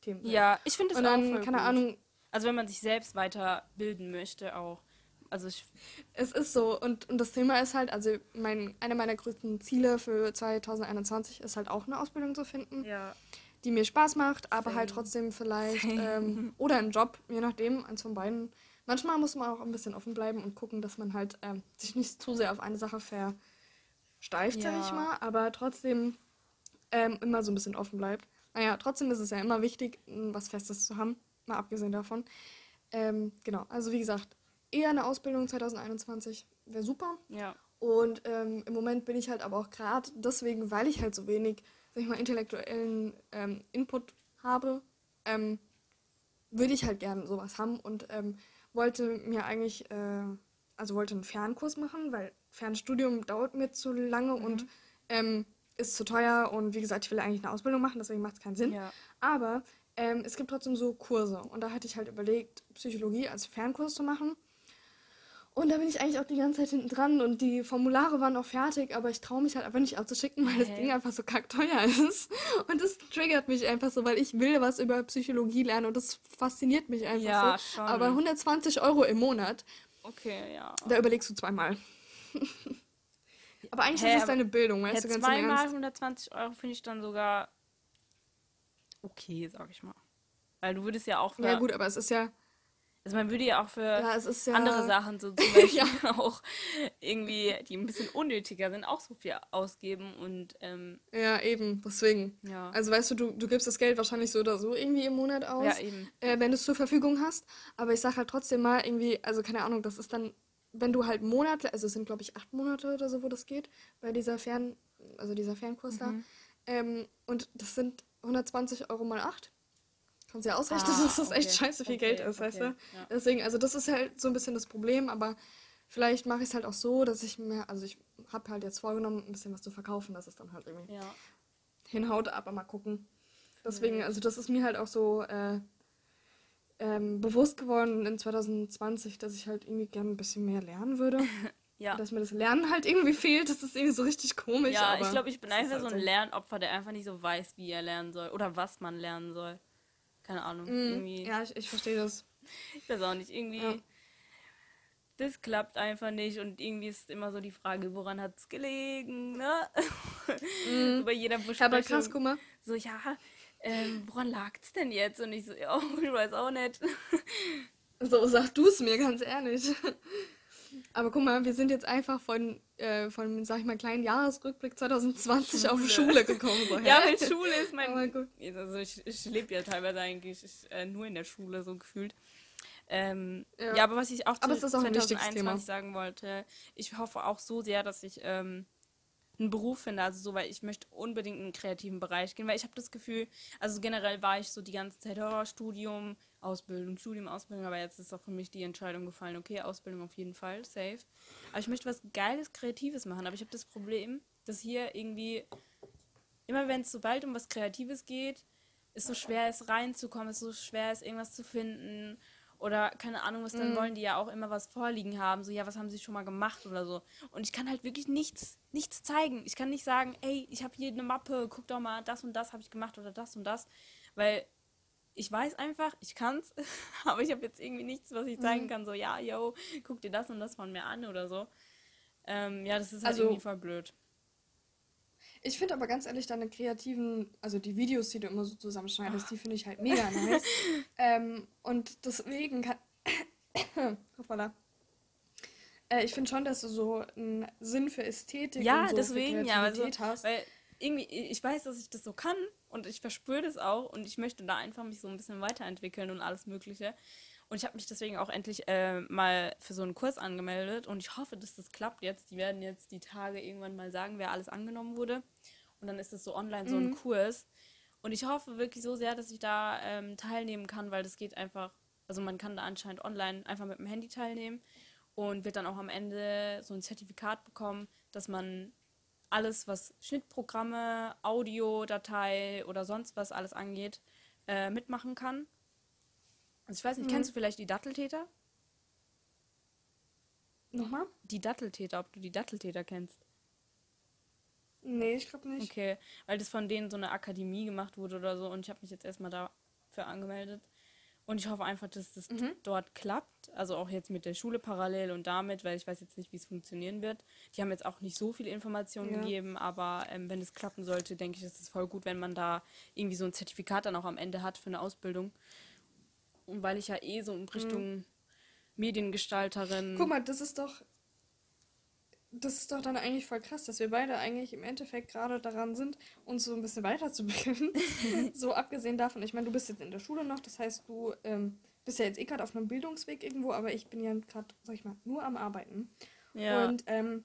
Thema. Ja, ich finde es auch dann, voll keine gut. Ahnung, Also wenn man sich selbst weiterbilden möchte auch. Also ich, Es ist so. Und, und das Thema ist halt, also mein, einer meiner größten Ziele für 2021 ist halt auch eine Ausbildung zu finden, ja. die mir Spaß macht, aber halt trotzdem vielleicht, ähm, oder einen Job, je nachdem, eins von beiden. Manchmal muss man auch ein bisschen offen bleiben und gucken, dass man halt ähm, sich nicht zu sehr auf eine Sache versteift, sag ich Ja. mal, aber trotzdem ähm, immer so ein bisschen offen bleibt. Naja, trotzdem ist es ja immer wichtig, m, was Festes zu haben, mal abgesehen davon. Ähm, genau, also wie gesagt, eher eine Ausbildung 2021 wäre super. Ja. Und ähm, im Moment bin ich halt aber auch gerade deswegen, weil ich halt so wenig, sag ich mal, intellektuellen ähm, Input habe, ähm, würde ich halt gerne sowas haben und ähm, wollte mir eigentlich, äh, also wollte einen Fernkurs machen, weil Fernstudium dauert mir zu lange und ähm, ist zu teuer und wie gesagt, ich will eigentlich eine Ausbildung machen, deswegen macht es keinen Sinn. Ja. Aber ähm, es gibt trotzdem so Kurse. Und da hatte ich halt überlegt, Psychologie als Fernkurs zu machen. Und da bin ich eigentlich auch die ganze Zeit hinten dran und die Formulare waren auch fertig, aber ich traue mich halt einfach nicht abzuschicken, weil das Hä? Ding einfach so kackteuer ist. Und das triggert mich einfach so, weil ich will was über Psychologie lernen und das fasziniert mich einfach Ja, so. schon. Aber 120 Euro im Monat, Okay, ja. da überlegst du zweimal. aber eigentlich Hä, ist es deine Bildung, weißt du, ganz im zweimal Ernst. 120 Euro finde ich dann sogar okay, sag ich mal. Weil du würdest ja auch für, Ja gut, aber es ist ja, also man würde ja auch für ja, ja andere Sachen, so zum Beispiel Ja. auch irgendwie, die ein bisschen unnötiger sind, auch so viel ausgeben und ähm, Ja, eben, deswegen. ja. Also weißt du, du, du gibst das Geld wahrscheinlich so oder so irgendwie im Monat aus, ja, eben. äh, wenn du es zur Verfügung hast. Aber ich sag halt trotzdem mal irgendwie, also keine Ahnung, das ist dann, wenn du halt Monate, also es sind glaube ich acht Monate oder so, wo das geht, bei dieser Fern, also dieser Fernkurs da. Mhm. Ähm, und das sind 120 Euro mal acht. Kannst ja ausrechnen, Ah, dass das echt okay. scheiße viel Okay, Geld ist, weißt okay, du? ja. Deswegen, also das ist halt so ein bisschen das Problem, aber vielleicht mache ich es halt auch so, dass ich mir, also ich habe halt jetzt vorgenommen, ein bisschen was zu verkaufen, dass es dann halt irgendwie Ja. hinhaut, aber mal gucken. Deswegen, also das ist mir halt auch so äh, ähm, bewusst geworden in 2020, dass ich halt irgendwie gerne ein bisschen mehr lernen würde. Ja. Dass mir das Lernen halt irgendwie fehlt, das ist irgendwie so richtig komisch. Ja, ich glaube, ich bin einfach so halt ein Lernopfer, der einfach nicht so weiß, wie er lernen soll oder was man lernen soll. Keine Ahnung. Irgendwie. Mm, Ja, ich, ich verstehe das. Ich weiß auch nicht. Irgendwie. Ja. Das klappt einfach nicht und irgendwie ist immer so die Frage, woran hat es gelegen, ne? Bei jeder Besprechung. Ja, aber krass, guck mal. So, ja, ähm, woran lag's denn jetzt? Und ich so, ja, ich weiß auch nicht. So, sag du es mir, ganz ehrlich. Aber guck mal, wir sind jetzt einfach von, äh, von sag ich mal, kleinen Jahresrückblick 2020 auf Schule. Schule gekommen. So, Ja, mit Schule ist mein. Aber gut. Also ich, ich lebe ja teilweise eigentlich ich, äh, nur in der Schule so gefühlt. Ähm, Ja. ja. aber was ich auch Aber zu es auch wichtiges 2021 Thema. sagen wollte, ich hoffe auch so sehr, dass ich ähm, einen Beruf finde, also so, weil ich möchte unbedingt in einen kreativen Bereich gehen, weil ich habe das Gefühl, also generell war ich so die ganze Zeit, oh, Studium, Ausbildung, Studium, Ausbildung, aber jetzt ist auch für mich die Entscheidung gefallen, okay, Ausbildung auf jeden Fall, safe. Aber ich möchte was Geiles, Kreatives machen, aber ich habe das Problem, dass hier irgendwie immer wenn es sobald um was Kreatives geht, es so schwer ist reinzukommen, es so schwer ist irgendwas zu finden oder keine Ahnung was, dann wollen die ja auch immer was vorliegen haben, so ja, was haben sie schon mal gemacht oder so. Und ich kann halt wirklich nichts, nichts zeigen. Ich kann nicht sagen, ey, ich habe hier eine Mappe, guck doch mal, das und das habe ich gemacht oder das und das, weil ich weiß einfach, ich kann's, aber ich habe jetzt irgendwie nichts, was ich zeigen kann, so ja, yo, guck dir das und das von mir an oder so. Ähm, ja, das ist halt Also- irgendwie voll blöd. Ich finde aber ganz ehrlich, deine kreativen, also die Videos, die du immer so zusammenschneidest, die finde ich halt mega nice. ähm, und deswegen kann. Hoppala. Äh, ich finde schon, dass du so einen Sinn für Ästhetik Ja, und so deswegen, ja, also, hast. weil irgendwie, ich weiß, dass ich das so kann und ich verspüre das auch und ich möchte da einfach mich so ein bisschen weiterentwickeln und alles Mögliche. Und ich habe mich deswegen auch endlich äh, mal für so einen Kurs angemeldet und ich hoffe, dass das klappt jetzt. Die werden jetzt die Tage irgendwann mal sagen, wer alles angenommen wurde. Und dann ist das so online so ein Kurs. Und ich hoffe wirklich so sehr, dass ich da ähm, teilnehmen kann, weil das geht einfach, also man kann da anscheinend online einfach mit dem Handy teilnehmen. und wird dann auch am Ende so ein Zertifikat bekommen, dass man alles, was Schnittprogramme, Audiodatei oder sonst was alles angeht, äh, mitmachen kann. Also ich weiß nicht, mhm. kennst du vielleicht die Datteltäter? Nochmal? Die Datteltäter, ob du die Datteltäter kennst. Nee, ich glaube nicht. Okay, weil das von denen so eine Akademie gemacht wurde oder so und ich habe mich jetzt erstmal dafür angemeldet. Und ich hoffe einfach, dass das mhm. dort klappt. Also auch jetzt mit der Schule parallel und damit, weil ich weiß jetzt nicht, wie es funktionieren wird. Die haben jetzt auch nicht so viele Informationen ja. gegeben, aber ähm, wenn es klappen sollte, denke ich, ist es voll gut, wenn man da irgendwie so ein Zertifikat dann auch am Ende hat für eine Ausbildung. Und weil ich ja eh so in mhm. Richtung mhm. Mediengestalterin. Guck mal, das ist doch das ist doch dann eigentlich voll krass, dass wir beide eigentlich im Endeffekt gerade daran sind, uns so ein bisschen weiterzubilden. so abgesehen davon, ich meine, du bist jetzt in der Schule noch, das heißt, du ähm, bist ja jetzt eh gerade auf einem Bildungsweg irgendwo, aber ich bin ja gerade, sag ich mal, nur am Arbeiten. Ja. Und ähm,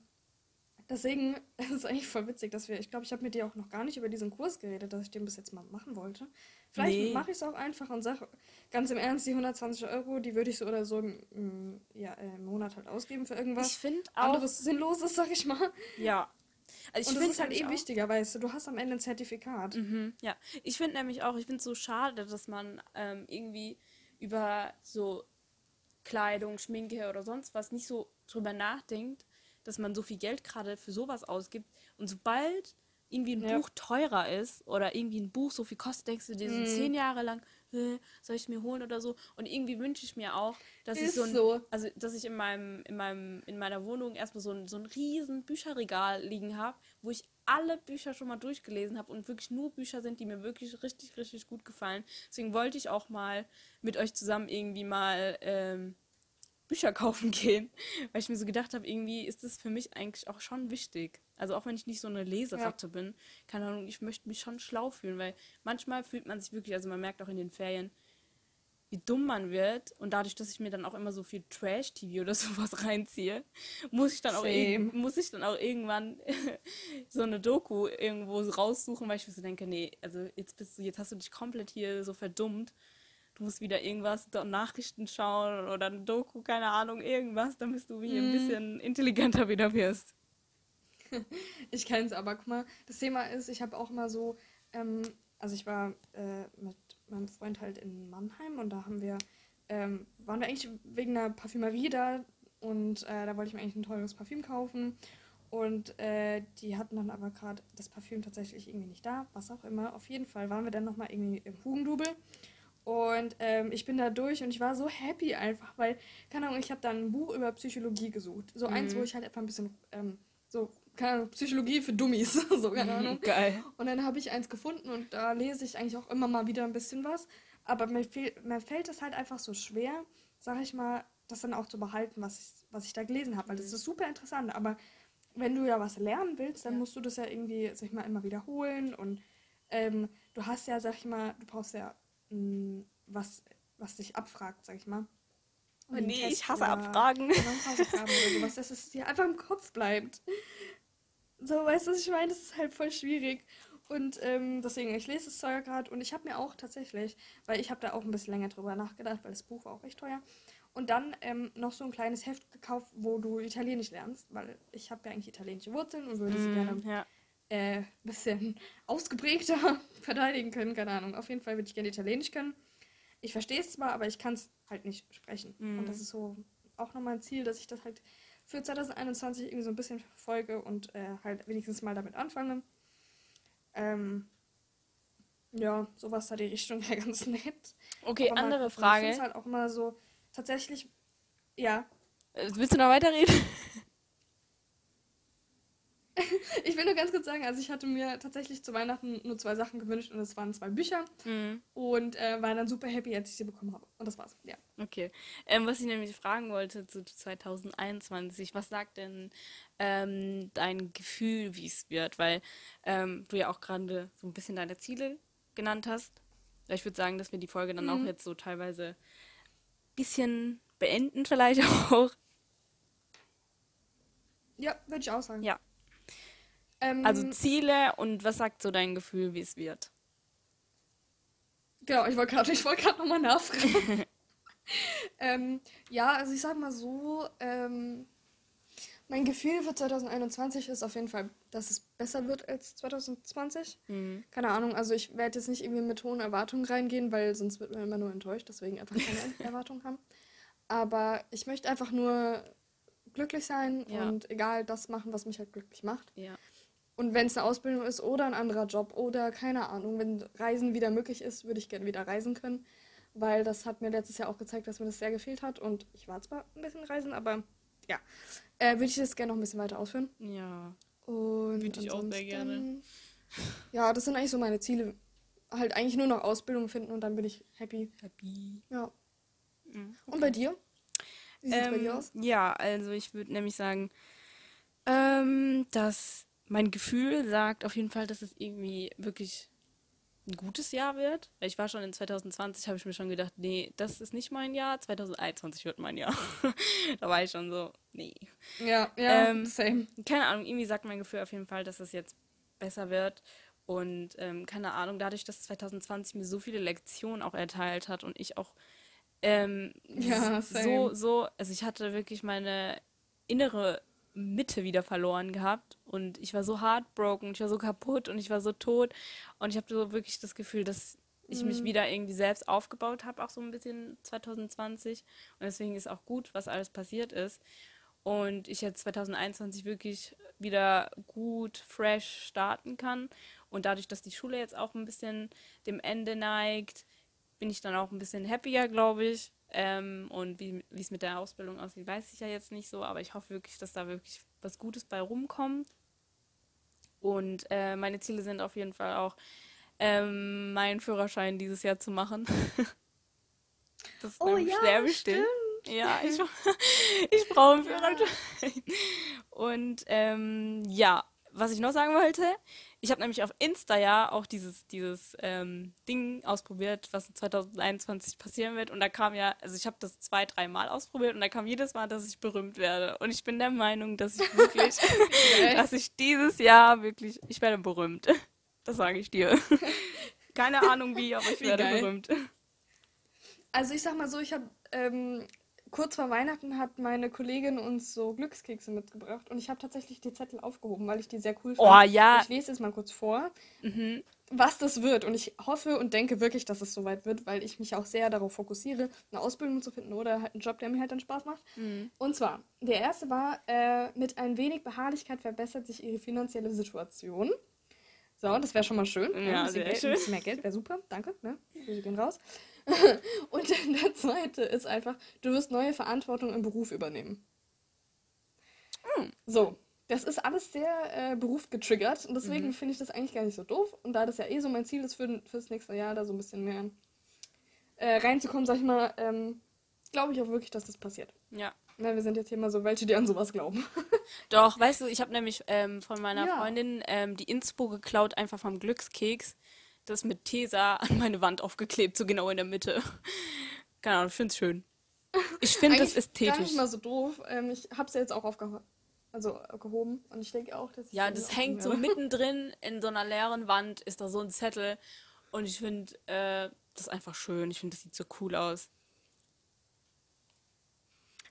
Deswegen ist es eigentlich voll witzig, dass wir, ich glaube, ich habe mit dir auch noch gar nicht über diesen Kurs geredet, dass ich den bis jetzt mal machen wollte. Vielleicht nee. mache ich es auch einfach und sage ganz im Ernst, die 120 Euro, die würde ich so oder so im, ja, im Monat halt ausgeben für irgendwas. Ich finde auch. Anderes Sinnloses, sag ich mal. Ja. Also ich und das ist halt eh wichtiger, weißt du, du hast am Ende ein Zertifikat. Mhm, ja, ich finde nämlich auch, ich finde es so schade, dass man ähm, irgendwie über so Kleidung, Schminke oder sonst was nicht so drüber nachdenkt, dass man so viel Geld gerade für sowas ausgibt. Und sobald irgendwie ein ja. Buch teurer ist oder irgendwie ein Buch so viel kostet, denkst du dir so mm. zehn Jahre lang, soll ich es mir holen oder so? Und irgendwie wünsche ich mir auch, dass ist ich so, ein, so, also dass ich in meinem, in meinem, in meiner Wohnung erstmal so ein, so ein riesen Bücherregal liegen habe, wo ich alle Bücher schon mal durchgelesen habe und wirklich nur Bücher sind, die mir wirklich richtig, richtig gut gefallen. Deswegen wollte ich auch mal mit euch zusammen irgendwie mal ähm, Bücher kaufen gehen, weil ich mir so gedacht habe, irgendwie ist das für mich eigentlich auch schon wichtig. Also auch wenn ich nicht so eine Leseratte ja. bin, keine Ahnung, ich möchte mich schon schlau fühlen, weil manchmal fühlt man sich wirklich, also man merkt auch in den Ferien, wie dumm man wird und dadurch, dass ich mir dann auch immer so viel Trash-TV oder sowas reinziehe, muss ich dann auch, muss ich dann auch irgendwann so eine Doku irgendwo raussuchen, weil ich mir so denke, nee, also jetzt bist du, jetzt hast du dich komplett hier so verdummt du musst wieder irgendwas, Nachrichten schauen oder eine Doku, keine Ahnung, irgendwas, damit du wie mm. ein mhm. bisschen intelligenter wieder wirst. ich kenne es aber, guck mal, das Thema ist, ich habe auch immer so, ähm, also ich war äh, mit meinem Freund halt in Mannheim und da haben wir, ähm, waren wir eigentlich wegen einer Parfümerie da und äh, da wollte ich mir eigentlich ein teures Parfüm kaufen und äh, die hatten dann aber gerade das Parfüm tatsächlich irgendwie nicht da, was auch immer. Auf jeden Fall waren wir dann nochmal irgendwie im Hugendubel und ähm, ich bin da durch und ich war so happy einfach, weil, keine Ahnung, ich habe dann ein Buch über Psychologie gesucht. So mhm. eins, wo ich halt einfach ein bisschen, ähm, so, keine Ahnung, Psychologie für Dummies, so, keine Ahnung. Geil. Und dann habe ich eins gefunden und da lese ich eigentlich auch immer mal wieder ein bisschen was. Aber mir, fehl, mir fällt es halt einfach so schwer, sag ich mal, das dann auch zu behalten, was ich, was ich da gelesen habe. Weil das mhm. ist super interessant. Aber wenn du ja was lernen willst, dann ja. musst du das ja irgendwie, sag ich mal, immer wiederholen. Und ähm, du hast ja, sag ich mal, du brauchst ja was, was dich abfragt, sag ich mal. Oh nee, ich hasse Abfragen. Hausaufgaben oder sowas, dass es dir einfach im Kopf bleibt. So, weißt du, was ich meine? Das ist halt voll schwierig. Und ähm, deswegen, ich lese es zwar gerade und ich habe mir auch tatsächlich, weil ich habe da auch ein bisschen länger drüber nachgedacht, weil das Buch war auch echt teuer. Und dann ähm, noch so ein kleines Heft gekauft, wo du Italienisch lernst, weil ich habe ja eigentlich italienische Wurzeln und würde mm, sie gerne ja äh, bisschen ausgeprägter verteidigen können. Keine Ahnung. Auf jeden Fall würde ich gerne Italienisch können. Ich verstehe es zwar, aber ich kann es halt nicht sprechen. Mhm. Und das ist so auch nochmal ein Ziel, dass ich das halt für 2021 irgendwie so ein bisschen verfolge und äh, halt wenigstens mal damit anfange. Ähm, ja, sowas da die Richtung wäre ganz nett. Okay, aber andere mal, Frage. Ich finde halt auch immer so, tatsächlich, ja. Äh, willst du noch weiterreden? ich will nur ganz kurz sagen, also ich hatte mir tatsächlich zu Weihnachten nur zwei Sachen gewünscht und das waren zwei Bücher mhm. und äh, war dann super happy, als ich sie bekommen habe. Und das war's, ja. Okay. Ähm, was ich nämlich fragen wollte zu 2021, was sagt denn ähm, dein Gefühl, wie es wird? Weil ähm, du ja auch gerade so ein bisschen deine Ziele genannt hast. Ich würde sagen, dass wir die Folge dann mhm. auch jetzt so teilweise ein bisschen beenden, vielleicht auch. Ja, würde ich auch sagen. Ja, ähm, also Ziele und was sagt so dein Gefühl, wie es wird? Genau, ich wollte gerade wollt nochmal nachfragen. Ähm, ja, also ich sag mal so, ähm, mein Gefühl für 2021 ist auf jeden Fall, dass es besser wird als 2020. Mhm. Keine Ahnung, also ich werde jetzt nicht irgendwie mit hohen Erwartungen reingehen, weil sonst wird man immer nur enttäuscht, deswegen einfach keine Erwartungen haben. Aber ich möchte einfach nur glücklich sein Ja. und egal das machen, was mich halt glücklich macht. Ja. Und wenn es eine Ausbildung ist oder ein anderer Job oder keine Ahnung, wenn Reisen wieder möglich ist, würde ich gerne wieder reisen können. Weil das hat mir letztes Jahr auch gezeigt, dass mir das sehr gefehlt hat. Und ich war zwar ein bisschen reisen, aber ja, äh, würde ich das gerne noch ein bisschen weiter ausführen. Ja. Und Würde ich auch sehr gerne. Ja, das sind eigentlich so meine Ziele. Halt eigentlich nur noch Ausbildung finden und dann bin ich happy. Happy. Ja. Mhm. Und bei dir? Wie sieht es bei Ähm, dir aus? Ja, also ich würde nämlich sagen, ähm, dass mein Gefühl sagt auf jeden Fall, dass es irgendwie wirklich ein gutes Jahr wird. Weil Ich war schon in 2020, habe ich mir schon gedacht, nee, das ist nicht mein Jahr. 2021 wird mein Jahr. da war ich schon so, nee. Ja, ja, ähm, same. Keine Ahnung, irgendwie sagt mein Gefühl auf jeden Fall, dass es jetzt besser wird. Und ähm, keine Ahnung, dadurch, dass 2020 mir so viele Lektionen auch erteilt hat und ich auch ähm, Ja, so, so, also ich hatte wirklich meine innere Mitte wieder verloren gehabt und ich war so heartbroken, ich war so kaputt und ich war so tot und ich habe so wirklich das Gefühl, dass ich mich Mhm. wieder irgendwie selbst aufgebaut habe, auch so ein bisschen 2020 und deswegen ist auch gut, was alles passiert ist und ich jetzt 2021 wirklich wieder gut, fresh starten kann. Und dadurch, dass die Schule jetzt auch ein bisschen dem Ende neigt, bin ich dann auch ein bisschen happier, glaube ich. Ähm, und wie es mit der Ausbildung aussieht, weiß ich ja jetzt nicht so, aber ich hoffe wirklich, dass da wirklich was Gutes bei rumkommt. Und äh, meine Ziele sind auf jeden Fall auch, ähm, meinen Führerschein dieses Jahr zu machen. das ist Oh nämlich ja, sehr bestimmt. Ja, ich, ich brauche einen Führerschein. Und ähm, ja, was ich noch sagen wollte, ich habe nämlich auf Insta ja auch dieses, dieses ähm, Ding ausprobiert, was 2021 passieren wird. Und da kam ja, also ich habe das zwei, dreimal ausprobiert und da kam jedes Mal, dass ich berühmt werde. Und ich bin der Meinung, dass ich wirklich, dass ich dieses Jahr wirklich, ich werde berühmt. Das sage ich dir. Keine Ahnung wie, aber ich Wie werde geil. berühmt. Also ich sag mal so, ich habe ähm, kurz vor Weihnachten hat meine Kollegin uns so Glückskekse mitgebracht und ich habe tatsächlich die Zettel aufgehoben, weil ich die sehr cool fand. Oh ja. Ich lese jetzt mal kurz vor, Mhm. was das wird und ich hoffe und denke wirklich, dass es soweit wird, weil ich mich auch sehr darauf fokussiere, eine Ausbildung zu finden oder halt einen Job, der mir halt dann Spaß macht. Mhm. Und zwar, der erste war, äh, mit ein wenig Beharrlichkeit verbessert sich ihre finanzielle Situation. So, das wäre schon mal schön. ne? Ja, ein, bisschen sehr Geld, schön. mehr Geld wäre super. Danke. Ne? Wir gehen raus. Und dann der zweite ist einfach, du wirst neue Verantwortung im Beruf übernehmen. Hm. So, das ist alles sehr äh, Beruf getriggert und deswegen Mhm. finde ich das eigentlich gar nicht so doof. Und da das ja eh so mein Ziel ist für, fürs nächste Jahr, da so ein bisschen mehr äh, reinzukommen, sag ich mal, ähm, glaube ich auch wirklich, dass das passiert. Ja. Na, wir sind jetzt hier mal so welche, die an sowas glauben. Doch, weißt du, ich habe nämlich ähm, von meiner Ja. Freundin ähm, die Inspo geklaut, einfach vom Glückskeks. Das mit Tesa an meine Wand aufgeklebt, so genau in der Mitte. Keine Ahnung, ich finde es schön. Ich finde das Eigentlich Gar ästhetisch. nicht mal so doof. Ähm, ich habe es ja jetzt auch aufgehoben. Also gehoben. Und ich denke auch, dass ich Ja, das hängt so mittendrin in so einer leeren Wand, ist da so ein Zettel. Und ich finde äh, das einfach schön. Ich finde, das sieht so cool aus.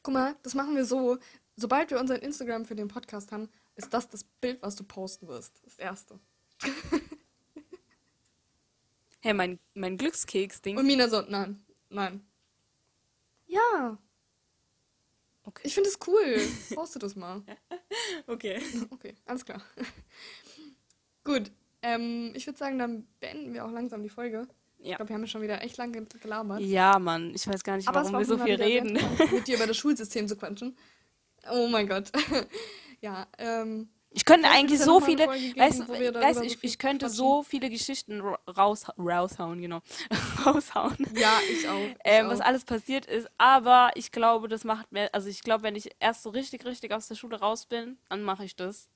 Guck mal, das machen wir so. Sobald wir unseren Instagram für den Podcast haben, ist das das Bild, was du posten wirst. Das erste. Hey, mein, mein Glückskeks-Ding. Und Mina so, nein, nein. Ja, Okay. ich finde es cool. Poste das mal. Okay. Okay, alles klar. Gut, ähm, ich würde sagen, dann beenden wir auch langsam die Folge. Ich Ja. glaube, wir haben ja schon wieder echt lange gelabert. Ja, Mann. Ich weiß gar nicht, Aber warum war wir so viel reden. mit dir über das Schulsystem zu quatschen. Oh mein Gott. ja, ähm, Ich könnte Vielleicht eigentlich so viele, geben, weißt, weißt, ich, ich könnte quatschen. so viele Geschichten ra- raus, raushauen, genau, raushauen, ja, ich auch. Ich ähm, auch. was alles passiert ist, aber ich glaube, das macht mir, also ich glaube, wenn ich erst so richtig, richtig aus der Schule raus bin, dann mache ich das.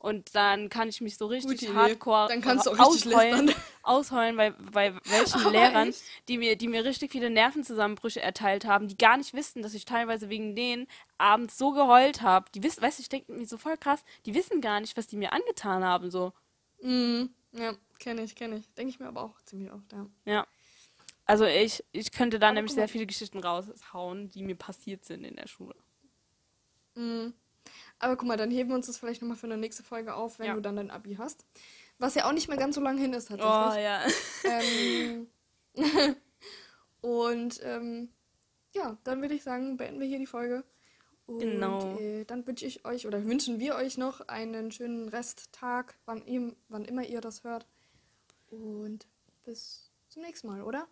Und dann kann ich mich so richtig Gute hardcore Dann kannst du auch richtig ausheulen, ausheulen bei, bei welchen Aber Lehrern, echt? die mir, die mir richtig viele Nervenzusammenbrüche erteilt haben, die gar nicht wissen, dass ich teilweise wegen denen abends so geheult habe. Die wissen, weißt du, ich denke mir so voll krass, die wissen gar nicht, was die mir angetan haben, so. Mhm. Ja, kenne ich, kenne ich. Denke ich mir aber auch ziemlich oft, ja. Ja. Also ich, ich könnte da Aber nämlich sehr viele Geschichten raushauen, die mir passiert sind in der Schule. Mhm. Aber guck mal, dann heben wir uns das vielleicht nochmal für eine nächste Folge auf, wenn Ja. du dann dein Abi hast. Was ja auch nicht mehr ganz so lange hin ist Oh tatsächlich. ja. ähm, und ähm, ja, dann würde ich sagen, beenden wir hier die Folge. Und Genau. äh, dann wünsche ich euch oder wünschen wir euch noch einen schönen Resttag, wann, ihr, wann immer ihr das hört. Und bis zum nächsten Mal, oder?